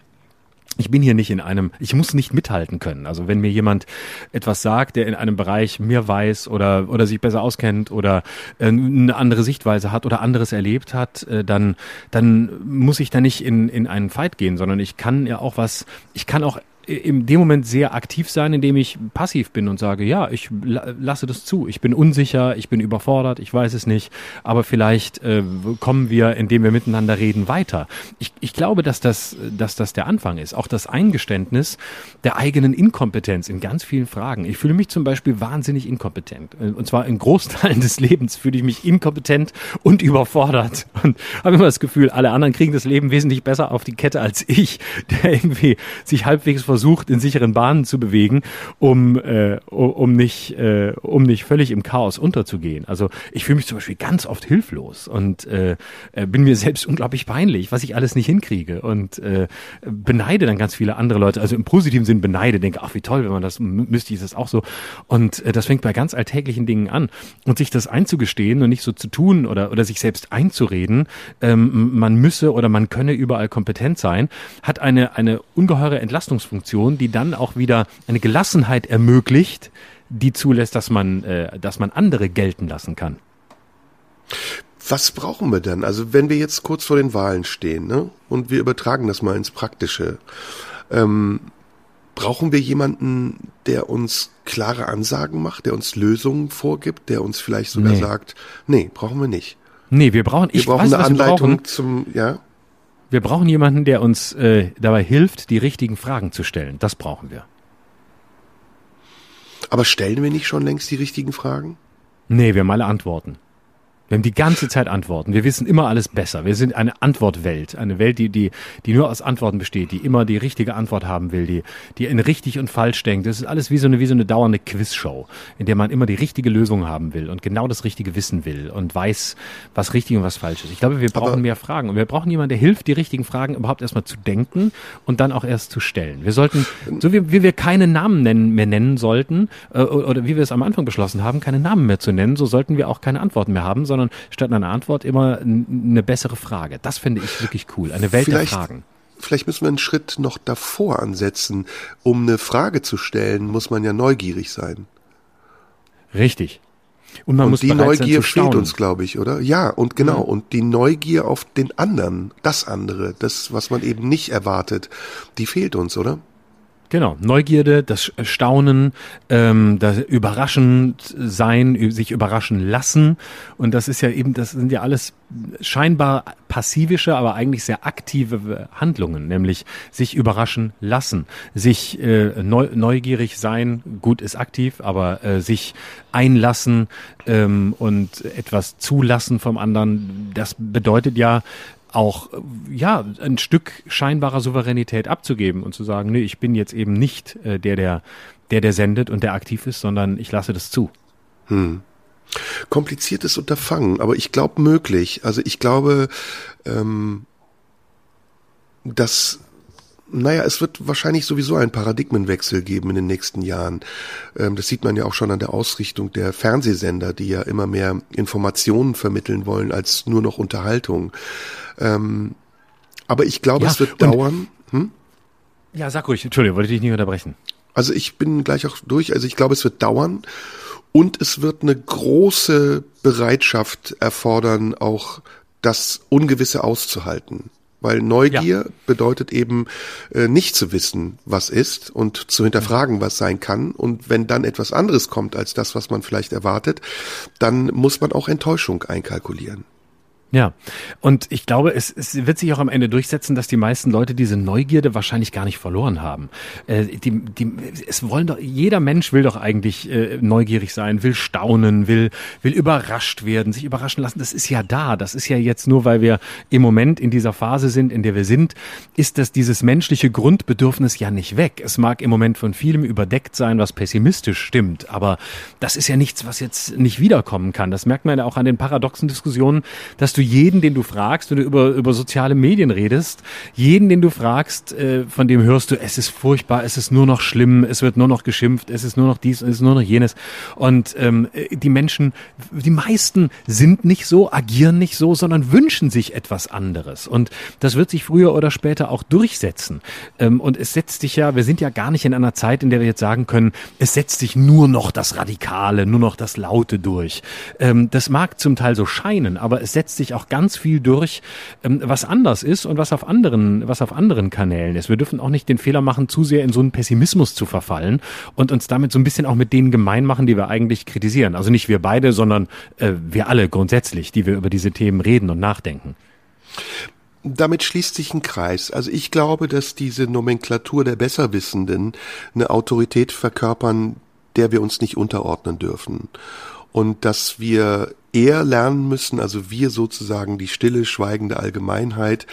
ich bin hier nicht in einem, ich muss nicht mithalten können. Also wenn mir jemand etwas sagt, der in einem Bereich mehr weiß oder, oder sich besser auskennt oder äh, eine andere Sichtweise hat oder anderes erlebt hat, dann, dann muss ich da nicht in, in einen Fight gehen, sondern ich kann ja auch was, ich kann auch in dem Moment sehr aktiv sein, indem ich passiv bin und sage, ja, ich lasse das zu. Ich bin unsicher, ich bin überfordert, ich weiß es nicht, aber vielleicht äh, kommen wir, indem wir miteinander reden, weiter. Ich, ich glaube, dass das, dass das der Anfang ist. Auch das Eingeständnis der eigenen Inkompetenz in ganz vielen Fragen. Ich fühle mich zum Beispiel wahnsinnig inkompetent. Äh, und zwar in Großteilen des Lebens fühle ich mich inkompetent und überfordert. Und habe immer das Gefühl, alle anderen kriegen das Leben wesentlich besser auf die Kette als ich, der irgendwie sich halbwegs vor versucht, in sicheren Bahnen zu bewegen, um, äh, um, nicht, äh, um nicht völlig im Chaos unterzugehen. Also ich fühle mich zum Beispiel ganz oft hilflos und äh, äh, bin mir selbst unglaublich peinlich, was ich alles nicht hinkriege und äh, beneide dann ganz viele andere Leute, also im positiven Sinn beneide, denke, ach wie toll, wenn man das, müsste ich das auch so. Und äh, das fängt bei ganz alltäglichen Dingen an. Und sich das einzugestehen und nicht so zu tun oder, oder sich selbst einzureden, ähm, man müsse oder man könne überall kompetent sein, hat eine, eine ungeheure Entlastungsfunktion, die dann auch wieder eine Gelassenheit ermöglicht, die zulässt, dass man, äh, dass man andere gelten lassen kann. Was brauchen wir denn? Also wenn wir jetzt kurz vor den Wahlen stehen, ne, und wir übertragen das mal ins Praktische, ähm, brauchen wir jemanden, der uns klare Ansagen macht, der uns Lösungen vorgibt, der uns vielleicht sogar nee. sagt, nee, brauchen wir nicht. Nee, wir brauchen, ich wir brauchen weiß, eine Anleitung zum, ja. Wir brauchen jemanden, der uns äh, dabei hilft, die richtigen Fragen zu stellen. Das brauchen wir. Aber stellen wir nicht schon längst die richtigen Fragen? Nee, wir haben alle Antworten. Wir haben die ganze Zeit Antworten. Wir wissen immer alles besser. Wir sind eine Antwortwelt. Eine Welt, die, die, die nur aus Antworten besteht, die immer die richtige Antwort haben will, die, die in richtig und falsch denkt. Das ist alles wie so eine, wie so eine dauernde Quizshow, in der man immer die richtige Lösung haben will und genau das Richtige wissen will und weiß, was richtig und was falsch ist. Ich glaube, wir brauchen Aber mehr Fragen. Und wir brauchen jemanden, der hilft, die richtigen Fragen überhaupt erstmal zu denken und dann auch erst zu stellen. Wir sollten, so wie, wie wir keine Namen nennen, mehr nennen sollten, äh, oder wie wir es am Anfang beschlossen haben, keine Namen mehr zu nennen, so sollten wir auch keine Antworten mehr haben, sondern statt einer Antwort immer eine bessere Frage. Das finde ich wirklich cool. Eine Welt vielleicht, der Fragen. Vielleicht müssen wir einen Schritt noch davor ansetzen. Um eine Frage zu stellen, muss man ja neugierig sein. Richtig. Und, man und muss die Neugier fehlt uns, glaube ich, oder? Ja, und genau. Ja. Und die Neugier auf den anderen, das andere, das, was man eben nicht erwartet, die fehlt uns, oder? Genau, Neugierde, das Staunen, ähm, das Überraschend sein, sich überraschen lassen. Und das ist ja eben, das sind ja alles scheinbar passivische, aber eigentlich sehr aktive Handlungen, nämlich sich überraschen lassen, sich äh, neu, neugierig sein, gut ist aktiv, aber äh, sich einlassen ähm, und etwas zulassen vom anderen, das bedeutet ja auch ja ein Stück scheinbarer Souveränität abzugeben und zu sagen, nee, ich bin jetzt eben nicht äh, der, der, der, der sendet und der aktiv ist, sondern ich lasse das zu. Hm. Kompliziertes Unterfangen, aber ich glaube möglich. Also ich glaube, ähm, dass naja, es wird wahrscheinlich sowieso einen Paradigmenwechsel geben in den nächsten Jahren. Ähm, das sieht man ja auch schon an der Ausrichtung der Fernsehsender, die ja immer mehr Informationen vermitteln wollen als nur noch Unterhaltung. Ähm, aber ich glaube, ja, es wird dauern. Hm? Ja, sag ruhig, Entschuldigung, wollte ich dich nicht unterbrechen. Also ich bin gleich auch durch. Also ich glaube, es wird dauern und es wird eine große Bereitschaft erfordern, auch das Ungewisse auszuhalten. Weil Neugier ja. bedeutet eben äh, nicht zu wissen, was ist und zu hinterfragen, was sein kann. Und wenn dann etwas anderes kommt als das, was man vielleicht erwartet, dann muss man auch Enttäuschung einkalkulieren. Ja, und ich glaube, es, es wird sich auch am Ende durchsetzen, dass die meisten Leute diese Neugierde wahrscheinlich gar nicht verloren haben. Äh, die, die, es wollen doch, jeder Mensch will doch eigentlich äh, neugierig sein, will staunen, will, will überrascht werden, sich überraschen lassen. Das ist ja da. Das ist ja jetzt nur, weil wir im Moment in dieser Phase sind, in der wir sind, ist das dieses menschliche Grundbedürfnis ja nicht weg. Es mag im Moment von vielem überdeckt sein, was pessimistisch stimmt, aber das ist ja nichts, was jetzt nicht wiederkommen kann. Das merkt man ja auch an den paradoxen Diskussionen, dass du jeden, den du fragst, wenn du über, über soziale Medien redest, jeden, den du fragst, äh, von dem hörst du, es ist furchtbar, es ist nur noch schlimm, es wird nur noch geschimpft, es ist nur noch dies, es ist nur noch jenes. Und ähm, die Menschen, die meisten sind nicht so, agieren nicht so, sondern wünschen sich etwas anderes. Und das wird sich früher oder später auch durchsetzen. Ähm, und es setzt sich ja, wir sind ja gar nicht in einer Zeit, in der wir jetzt sagen können, es setzt sich nur noch das Radikale, nur noch das Laute durch. Ähm, das mag zum Teil so scheinen, aber es setzt sich sich auch ganz viel durch, ähm, was anders ist und was auf anderen, was auf anderen Kanälen ist. Wir dürfen auch nicht den Fehler machen, zu sehr in so einen Pessimismus zu verfallen und uns damit so ein bisschen auch mit denen gemein machen, die wir eigentlich kritisieren. Also nicht wir beide, sondern äh, wir alle grundsätzlich, die wir über diese Themen reden und nachdenken damit schließt sich ein Kreis. Also ich glaube, dass diese Nomenklatur der Besserwissenden eine Autorität verkörpern, der wir uns nicht unterordnen dürfen. Und dass wir eher lernen müssen, also wir sozusagen die stille, schweigende Allgemeinheit,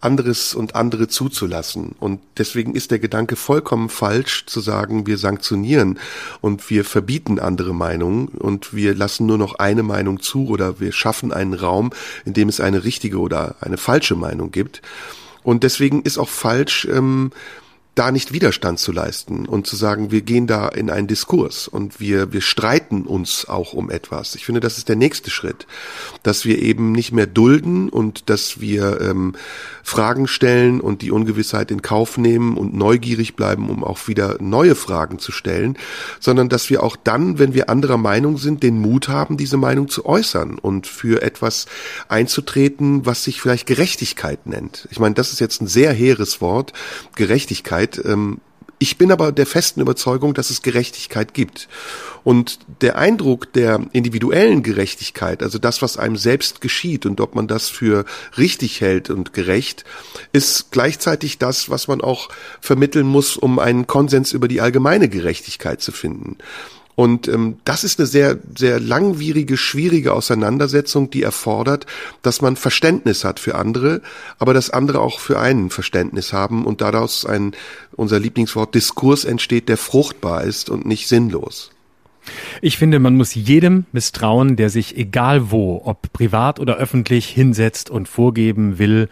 anderes und andere zuzulassen. Und deswegen ist der Gedanke vollkommen falsch zu sagen, wir sanktionieren und wir verbieten andere Meinungen und wir lassen nur noch eine Meinung zu oder wir schaffen einen Raum, in dem es eine richtige oder eine falsche Meinung gibt. Und deswegen ist auch falsch, ähm, da nicht Widerstand zu leisten und zu sagen, wir gehen da in einen Diskurs und wir, wir streiten uns auch um etwas. Ich finde, das ist der nächste Schritt, dass wir eben nicht mehr dulden und dass wir ähm, Fragen stellen und die Ungewissheit in Kauf nehmen und neugierig bleiben, um auch wieder neue Fragen zu stellen, sondern dass wir auch dann, wenn wir anderer Meinung sind, den Mut haben, diese Meinung zu äußern und für etwas einzutreten, was sich vielleicht Gerechtigkeit nennt. Ich meine, das ist jetzt ein sehr hehres Wort, Gerechtigkeit. Ähm, ich bin aber der festen Überzeugung, dass es Gerechtigkeit gibt. Und der Eindruck der individuellen Gerechtigkeit, also das, was einem selbst geschieht und ob man das für richtig hält und gerecht, ist gleichzeitig das, was man auch vermitteln muss, um einen Konsens über die allgemeine Gerechtigkeit zu finden. Und ähm, das ist eine sehr, sehr langwierige, schwierige Auseinandersetzung, die erfordert, dass man Verständnis hat für andere, aber dass andere auch für einen Verständnis haben und daraus ein, unser Lieblingswort, Diskurs entsteht, der fruchtbar ist und nicht sinnlos. Ich finde, man muss jedem misstrauen, der sich egal wo, ob privat oder öffentlich, hinsetzt und vorgeben will,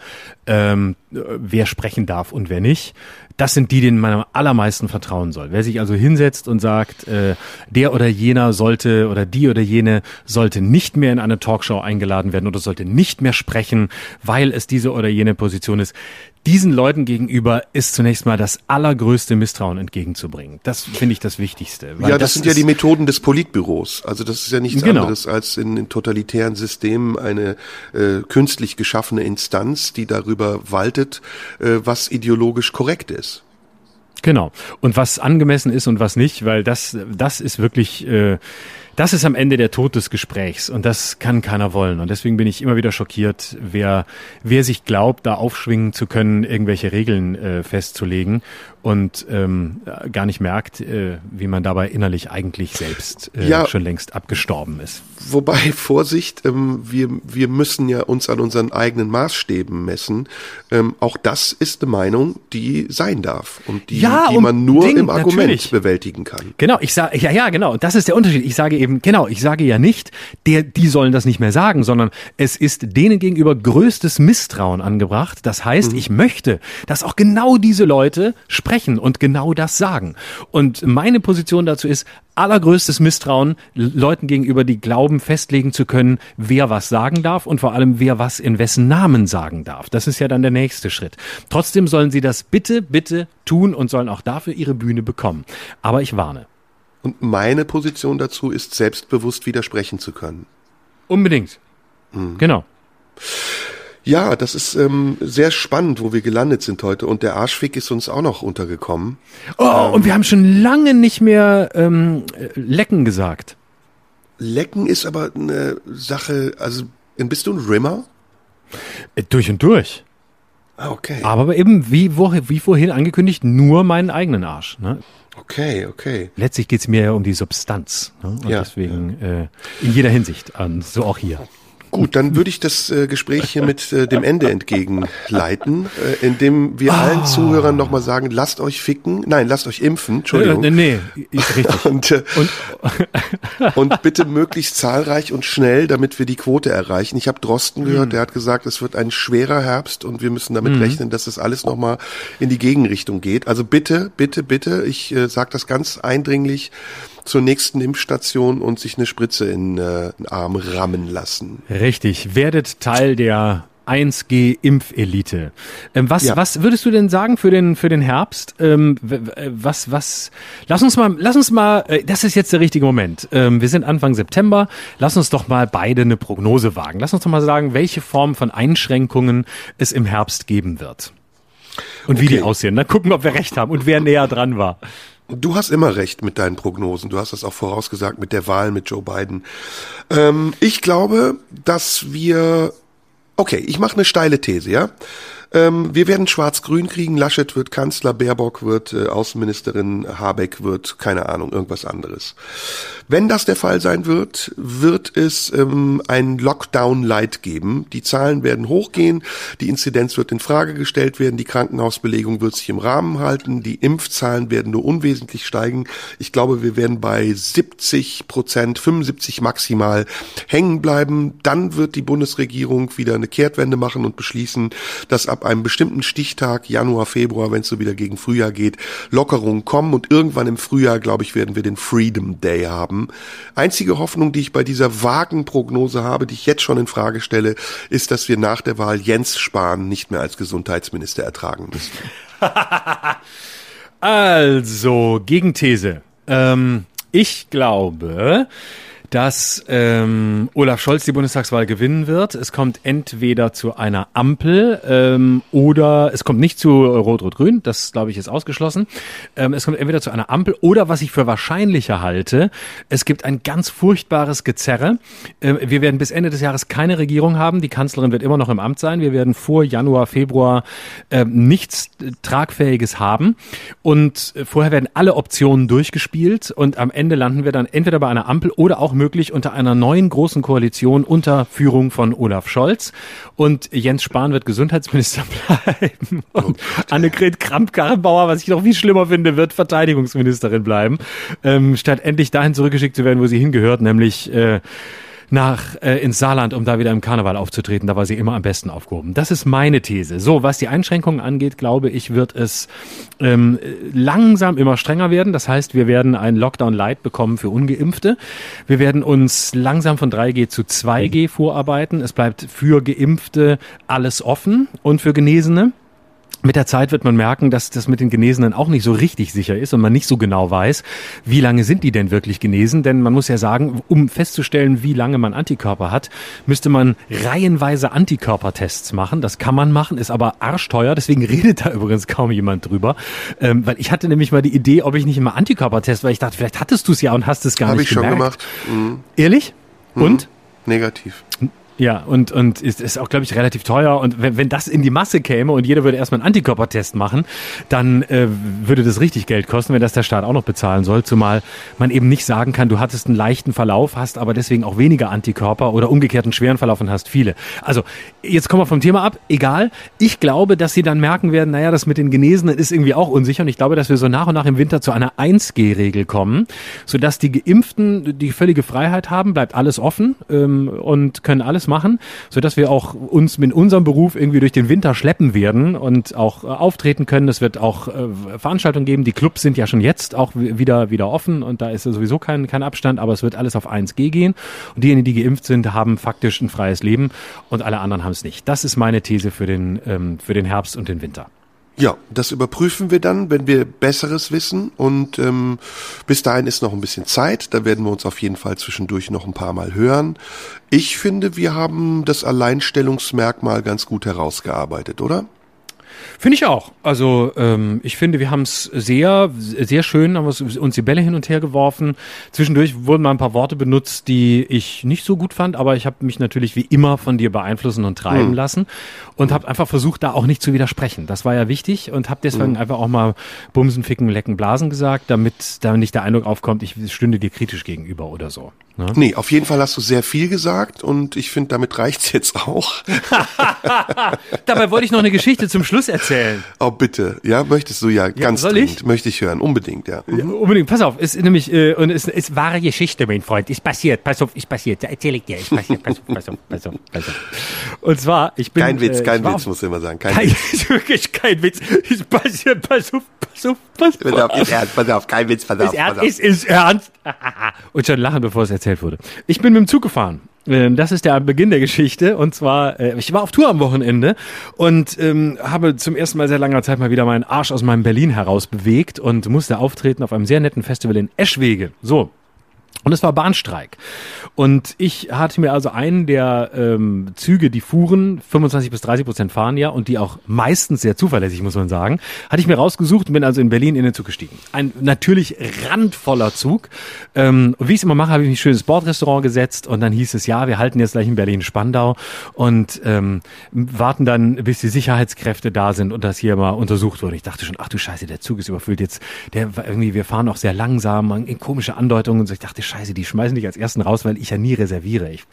ähm, wer sprechen darf und wer nicht. Das sind die, denen man am allermeisten vertrauen soll. Wer sich also hinsetzt und sagt, äh, der oder jener sollte oder die oder jene sollte nicht mehr in eine Talkshow eingeladen werden oder sollte nicht mehr sprechen, weil es diese oder jene Position ist, diesen Leuten gegenüber ist zunächst mal das allergrößte Misstrauen entgegenzubringen. Das finde ich das Wichtigste. ja, das, das sind ja die Methoden des Politbüros. Also das ist ja nichts genau. anderes als in, in totalitären Systemen eine äh, künstlich geschaffene Instanz, die darüber waltet, äh, was ideologisch korrekt ist. Genau. Und was angemessen ist und was nicht, weil das, das ist wirklich äh, das ist am Ende der Tod des Gesprächs und das kann keiner wollen. Und deswegen bin ich immer wieder schockiert, wer, wer sich glaubt, da aufschwingen zu können, irgendwelche Regeln äh, festzulegen und ähm, gar nicht merkt, äh, wie man dabei innerlich eigentlich selbst äh, ja, schon längst abgestorben ist. Wobei, Vorsicht, ähm, wir, wir müssen ja uns an unseren eigenen Maßstäben messen. Ähm, auch das ist eine Meinung, die sein darf und die, ja, die man nur Ding, im Argument natürlich. bewältigen kann. Genau, ich sage, ja, ja, genau, das ist der Unterschied. Ich sage eben, genau, ich sage ja nicht, der, die sollen das nicht mehr sagen, sondern es ist denen gegenüber größtes Misstrauen angebracht. Das heißt, mhm. ich möchte, dass auch genau diese Leute sprechen und genau das sagen. Und meine Position dazu ist, allergrößtes Misstrauen Leuten gegenüber, die glauben, festlegen zu können, wer was sagen darf und vor allem, wer was in wessen Namen sagen darf. Das ist ja dann der nächste Schritt. Trotzdem sollen sie das bitte, bitte tun und sollen auch dafür ihre Bühne bekommen. Aber ich warne. Und meine Position dazu ist, selbstbewusst widersprechen zu können. Unbedingt. Mhm. Genau. Ja, das ist ähm, sehr spannend, wo wir gelandet sind heute. Und der Arschfick ist uns auch noch untergekommen. Oh, ähm, und wir haben schon lange nicht mehr ähm, Lecken gesagt. Lecken ist aber eine Sache, also bist du ein Rimmer? Äh, durch und durch. Ah, okay. Aber eben, wie, wo, wie vorhin angekündigt, nur meinen eigenen Arsch. Ne? Okay, okay. Letztlich geht's mir ja um die Substanz. Ne? Und ja, deswegen ja. Äh, in jeder Hinsicht, an, so auch hier. Gut, dann würde ich das äh, Gespräch hier mit äh, dem Ende entgegenleiten, äh, indem wir ah. allen Zuhörern nochmal sagen, lasst euch ficken, nein, lasst euch impfen, Entschuldigung. Äh, nee, ist richtig. und, äh, und, und bitte möglichst zahlreich und schnell, damit wir die Quote erreichen. Ich habe Drosten gehört, mhm. der hat gesagt, es wird ein schwerer Herbst und wir müssen damit mhm. rechnen, dass das alles nochmal in die Gegenrichtung geht. Also bitte, bitte, bitte, ich äh, sage das ganz eindringlich, zur nächsten Impfstation und sich eine Spritze in äh, den Arm rammen lassen. Richtig, werdet Teil der 1G Impfelite. Ähm, was, ja. was würdest du denn sagen für den, für den Herbst? Ähm, äh, was, was, lass uns mal, lass uns mal, äh, das ist jetzt der richtige Moment. Ähm, wir sind Anfang September. Lass uns doch mal beide eine Prognose wagen. Lass uns doch mal sagen, welche Form von Einschränkungen es im Herbst geben wird. Und okay. wie die aussehen. Dann gucken, ob wir recht haben und wer näher dran war. Du hast immer recht mit deinen Prognosen. Du hast das auch vorausgesagt mit der Wahl mit Joe Biden. Ähm, ich glaube, dass wir. Okay, ich mache eine steile These, ja. Ähm, wir werden Schwarz-Grün kriegen. Laschet wird Kanzler, Baerbock wird äh, Außenministerin, Habeck wird, keine Ahnung, irgendwas anderes. Wenn das der Fall sein wird, wird es ähm, ein Lockdown-Light geben. Die Zahlen werden hochgehen, die Inzidenz wird in Frage gestellt werden, die Krankenhausbelegung wird sich im Rahmen halten, die Impfzahlen werden nur unwesentlich steigen. Ich glaube, wir werden bei 70 Prozent, 75 maximal hängen bleiben. Dann wird die Bundesregierung wieder eine Kehrtwende machen und beschließen, dass ab einem bestimmten Stichtag, Januar, Februar, wenn es so wieder gegen Frühjahr geht, Lockerungen kommen und irgendwann im Frühjahr, glaube ich, werden wir den Freedom Day haben. Einzige Hoffnung, die ich bei dieser vagen Prognose habe, die ich jetzt schon in Frage stelle, ist, dass wir nach der Wahl Jens Spahn nicht mehr als Gesundheitsminister ertragen müssen. also, Gegenthese. Ähm, ich glaube, dass ähm, Olaf Scholz die Bundestagswahl gewinnen wird. Es kommt entweder zu einer Ampel ähm, oder es kommt nicht zu Rot-Rot-Grün, das glaube ich ist ausgeschlossen. Ähm, es kommt entweder zu einer Ampel oder was ich für wahrscheinlicher halte, es gibt ein ganz furchtbares Gezerre. Ähm, wir werden bis Ende des Jahres keine Regierung haben, die Kanzlerin wird immer noch im Amt sein. Wir werden vor Januar, Februar äh, nichts Tragfähiges haben und äh, vorher werden alle Optionen durchgespielt und am Ende landen wir dann entweder bei einer Ampel oder auch möglich unter einer neuen großen Koalition unter Führung von Olaf Scholz. Und Jens Spahn wird Gesundheitsminister bleiben. Und oh Annegret Kramp-Karrenbauer, was ich noch viel schlimmer finde, wird Verteidigungsministerin bleiben. Ähm, statt endlich dahin zurückgeschickt zu werden, wo sie hingehört, nämlich äh, nach äh, ins Saarland, um da wieder im Karneval aufzutreten. Da war sie immer am besten aufgehoben. Das ist meine These. So, was die Einschränkungen angeht, glaube ich, wird es ähm, langsam immer strenger werden. Das heißt, wir werden einen Lockdown Light bekommen für Ungeimpfte. Wir werden uns langsam von 3G zu 2G vorarbeiten. Es bleibt für Geimpfte alles offen und für Genesene. Mit der Zeit wird man merken, dass das mit den Genesenen auch nicht so richtig sicher ist und man nicht so genau weiß, wie lange sind die denn wirklich genesen. Denn man muss ja sagen, um festzustellen, wie lange man Antikörper hat, müsste man reihenweise Antikörpertests machen. Das kann man machen, ist aber arschteuer. Deswegen redet da übrigens kaum jemand drüber. Ähm, weil ich hatte nämlich mal die Idee, ob ich nicht immer Antikörpertest, weil ich dachte, vielleicht hattest du es ja und hast es gar Hab nicht gemerkt. Habe ich schon gemacht. Mhm. Ehrlich? Und? Mhm. Negativ. Ja, und, und ist, ist auch, glaube ich, relativ teuer. Und wenn, wenn das in die Masse käme und jeder würde erstmal einen Antikörpertest machen, dann äh, würde das richtig Geld kosten, wenn das der Staat auch noch bezahlen soll. Zumal man eben nicht sagen kann, du hattest einen leichten Verlauf, hast aber deswegen auch weniger Antikörper oder umgekehrt einen schweren Verlauf und hast viele. Also, jetzt kommen wir vom Thema ab. Egal. Ich glaube, dass sie dann merken werden, naja, das mit den Genesenen ist irgendwie auch unsicher. Und ich glaube, dass wir so nach und nach im Winter zu einer 1G-Regel kommen, sodass die Geimpften die völlige Freiheit haben, bleibt alles offen ähm, und können alles machen, sodass wir auch uns mit unserem Beruf irgendwie durch den Winter schleppen werden und auch äh, auftreten können. Es wird auch äh, Veranstaltungen geben. Die Clubs sind ja schon jetzt auch wieder, wieder offen und da ist sowieso kein, kein Abstand, aber es wird alles auf 1G gehen. Und diejenigen, die geimpft sind, haben faktisch ein freies Leben und alle anderen haben es nicht. Das ist meine These für den, ähm, für den Herbst und den Winter. Ja, das überprüfen wir dann, wenn wir Besseres wissen. Und ähm, bis dahin ist noch ein bisschen Zeit. Da werden wir uns auf jeden Fall zwischendurch noch ein paar Mal hören. Ich finde, wir haben das Alleinstellungsmerkmal ganz gut herausgearbeitet, oder? Finde ich auch. Also ähm, ich finde, wir haben es sehr, sehr schön, haben uns die Bälle hin und her geworfen. Zwischendurch wurden mal ein paar Worte benutzt, die ich nicht so gut fand, aber ich habe mich natürlich wie immer von dir beeinflussen und treiben mhm. lassen und habe einfach versucht, da auch nicht zu widersprechen. Das war ja wichtig und habe deswegen mhm. einfach auch mal Bumsen, Ficken, Lecken, Blasen gesagt, damit da nicht der Eindruck aufkommt, ich stünde dir kritisch gegenüber oder so. Ne? Nee, auf jeden Fall hast du sehr viel gesagt und ich finde, damit reicht's jetzt auch. Dabei wollte ich noch eine Geschichte zum Schluss erzählen. Oh, bitte. Ja, möchtest du ja, ja ganz soll dringend. Ich? Möchte ich hören, unbedingt, ja. Mhm. ja. Unbedingt, pass auf, ist nämlich, äh, und es ist wahre Geschichte, mein Freund. Ist passiert, pass auf, ist passiert. Da erzähle ich dir, ist passiert, pass auf, pass auf, pass auf, pass auf. Und zwar, ich bin. Kein Witz, kein Witz, muss ich immer sagen. Kein, kein Witz. wirklich kein Witz. Ist passiert, pass auf, pass auf, pass auf. Pass auf, ist ernst, pass auf, kein Witz, pass auf. Ist ernst, ist, ist ernst. und schon lachen, bevor es erzählt wurde. Ich bin mit dem Zug gefahren. Ähm, das ist der Beginn der Geschichte. Und zwar, äh, ich war auf Tour am Wochenende und ähm, habe zum ersten Mal seit langer Zeit mal wieder meinen Arsch aus meinem Berlin heraus bewegt und musste auftreten auf einem sehr netten Festival in Eschwege. So, Und es war Bahnstreik. Und ich hatte mir also einen der ähm, Züge, die fuhren, 25 bis 30 Prozent fahren ja und die auch meistens sehr zuverlässig, muss man sagen, hatte ich mir rausgesucht und bin also in Berlin in den Zug gestiegen. Ein natürlich randvoller Zug. Ähm, und wie ich es immer mache, habe ich mich schön ins Bordrestaurant gesetzt und dann hieß es, ja, wir halten jetzt gleich in Berlin-Spandau und ähm, warten dann, bis die Sicherheitskräfte da sind und das hier mal untersucht wurde. Ich dachte schon, ach du Scheiße, der Zug ist überfüllt jetzt. Der irgendwie, wir fahren auch sehr langsam, in komische Andeutungen und so. Ich dachte, Scheiße, die schmeißen dich als ersten raus, weil ich ja nie reserviere. Ich,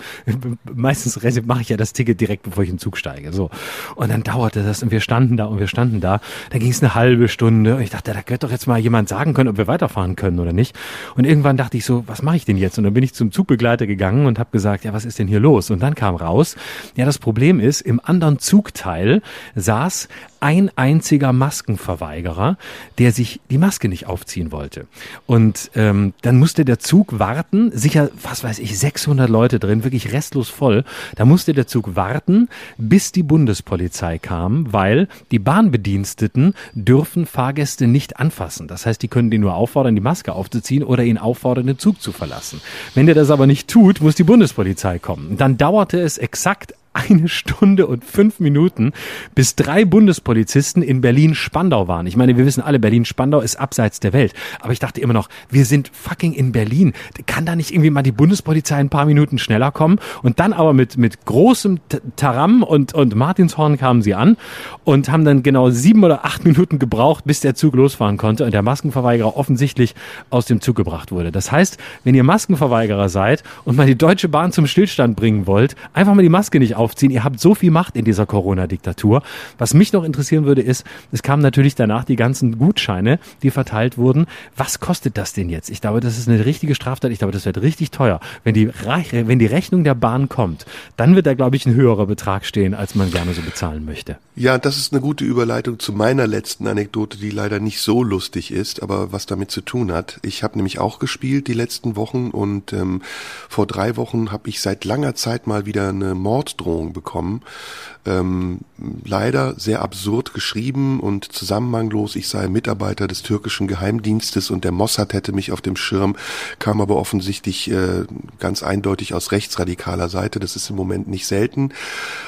meistens mache ich ja das Ticket direkt, bevor ich in den Zug steige. So. Und dann dauerte das und wir standen da und wir standen da. Da ging es eine halbe Stunde und ich dachte, da könnte doch jetzt mal jemand sagen können, ob wir weiterfahren können oder nicht. Und irgendwann dachte ich so, was mache ich denn jetzt? Und dann bin ich zum Zugbegleiter gegangen und habe gesagt, ja, was ist denn hier los? Und dann kam raus, ja, das Problem ist, im anderen Zugteil saß ein einziger Maskenverweigerer, der sich die Maske nicht aufziehen wollte. Und ähm, dann musste der Zug warten, sicher, was weiß ich, 600 Leute drin, wirklich restlos voll. Da musste der Zug warten, bis die Bundespolizei kam, weil die Bahnbediensteten dürfen Fahrgäste nicht anfassen. Das heißt, die können den nur auffordern, die Maske aufzuziehen oder ihn auffordern, den Zug zu verlassen. Wenn der das aber nicht tut, muss die Bundespolizei kommen. Dann dauerte es exakt eine Stunde und fünf Minuten, bis drei Bundespolizisten in Berlin-Spandau waren. Ich meine, wir wissen alle, Berlin-Spandau ist abseits der Welt. Aber ich dachte immer noch, wir sind fucking in Berlin. Kann da nicht irgendwie mal die Bundespolizei ein paar Minuten schneller kommen? Und dann aber mit, mit großem Taram und, und Martinshorn kamen sie an und haben dann genau sieben oder acht Minuten gebraucht, bis der Zug losfahren konnte und der Maskenverweigerer offensichtlich aus dem Zug gebracht wurde. Das heißt, wenn ihr Maskenverweigerer seid und mal die Deutsche Bahn zum Stillstand bringen wollt, einfach mal die Maske nicht aufziehen. Ihr habt so viel Macht in dieser Corona-Diktatur. Was mich noch interessieren würde, ist, es kamen natürlich danach die ganzen Gutscheine, die verteilt wurden. Was kostet das denn jetzt? Ich glaube, das ist eine richtige Straftat. Ich glaube, das wird richtig teuer. Wenn die, wenn die Rechnung der Bahn kommt, dann wird da, glaube ich, ein höherer Betrag stehen, als man gerne so bezahlen möchte. Ja, das ist eine gute Überleitung zu meiner letzten Anekdote, die leider nicht so lustig ist, aber was damit zu tun hat. Ich habe nämlich auch gespielt die letzten Wochen und ähm, vor drei Wochen habe ich seit langer Zeit mal wieder eine Morddrohung Morddrohung bekommen. Ähm, leider sehr absurd geschrieben und zusammenhanglos. Ich sei Mitarbeiter des türkischen Geheimdienstes und der Mossad hätte mich auf dem Schirm, kam aber offensichtlich äh, ganz eindeutig aus rechtsradikaler Seite. Das ist im Moment nicht selten.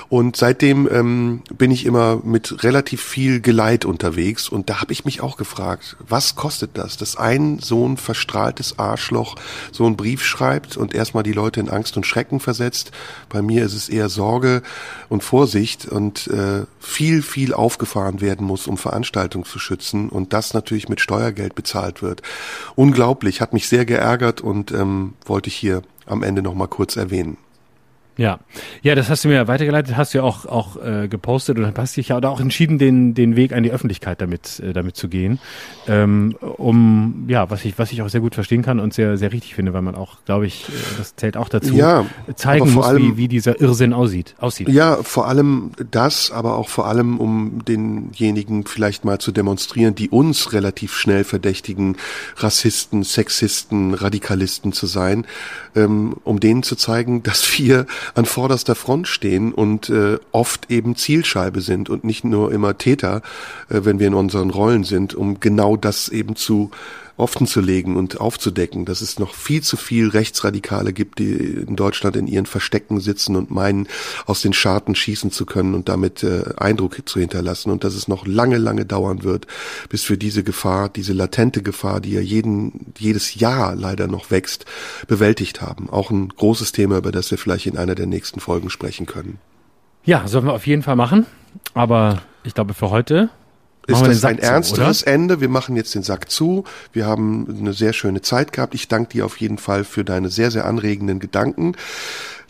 Und seitdem ähm, bin ich immer mit relativ viel Geleit unterwegs und da habe ich mich auch gefragt, was kostet das, dass ein so ein verstrahltes Arschloch so einen Brief schreibt und erstmal die Leute in Angst und Schrecken versetzt. Bei mir ist es eher Sorge und Vorsicht und äh, viel, viel aufgefahren werden muss, um Veranstaltungen zu schützen und das natürlich mit Steuergeld bezahlt wird. Unglaublich, hat mich sehr geärgert und ähm, wollte ich hier am Ende nochmal kurz erwähnen. Ja, ja, das hast du mir weitergeleitet, hast du ja auch auch äh, gepostet und hast dich ja auch entschieden, den den Weg an die Öffentlichkeit damit äh, damit zu gehen, ähm, um ja, was ich was ich auch sehr gut verstehen kann und sehr sehr richtig finde, weil man auch, glaube ich, äh, das zählt auch dazu, ja, zeigen muss, allem, wie wie dieser Irrsinn aussieht aussieht. Ja, vor allem das, aber auch vor allem um denjenigen vielleicht mal zu demonstrieren, die uns relativ schnell verdächtigen, Rassisten, Sexisten, Radikalisten zu sein, ähm, um denen zu zeigen, dass wir an vorderster Front stehen und äh, oft eben Zielscheibe sind und nicht nur immer Täter, äh, wenn wir in unseren Rollen sind, um genau das eben zu offen zu legen und aufzudecken, dass es noch viel zu viel Rechtsradikale gibt, die in Deutschland in ihren Verstecken sitzen und meinen, aus den Scharten schießen zu können und damit äh, Eindruck zu hinterlassen und dass es noch lange, lange dauern wird, bis wir diese Gefahr, diese latente Gefahr, die ja jeden, jedes Jahr leider noch wächst, bewältigt haben. Auch ein großes Thema, über das wir vielleicht in einer der nächsten Folgen sprechen können. Ja, sollen wir auf jeden Fall machen. Aber ich glaube, für heute ist das ein ernsteres zu, Ende. Wir machen jetzt den Sack zu. Wir haben eine sehr schöne Zeit gehabt. Ich danke dir auf jeden Fall für deine sehr, sehr anregenden Gedanken.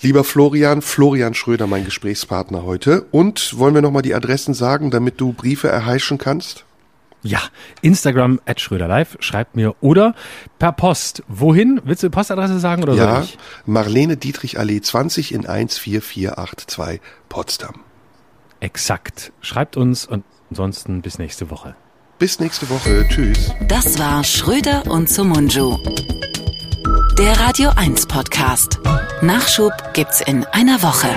Lieber Florian, Florian Schröder, mein Gesprächspartner heute. Und wollen wir nochmal die Adressen sagen, damit du Briefe erheischen kannst? Ja, Instagram at Schröder Live, schreibt mir oder per Post. Wohin? Willst du die Postadresse sagen oder ja, soll ich? Marlene Dietrich Allee 20 in 14482 Potsdam. Exakt. Schreibt uns und Ansonsten bis nächste Woche. Bis nächste Woche. Tschüss. Das war Schröder und Sumunju. Der Radio 1 Podcast. Nachschub gibt's in einer Woche.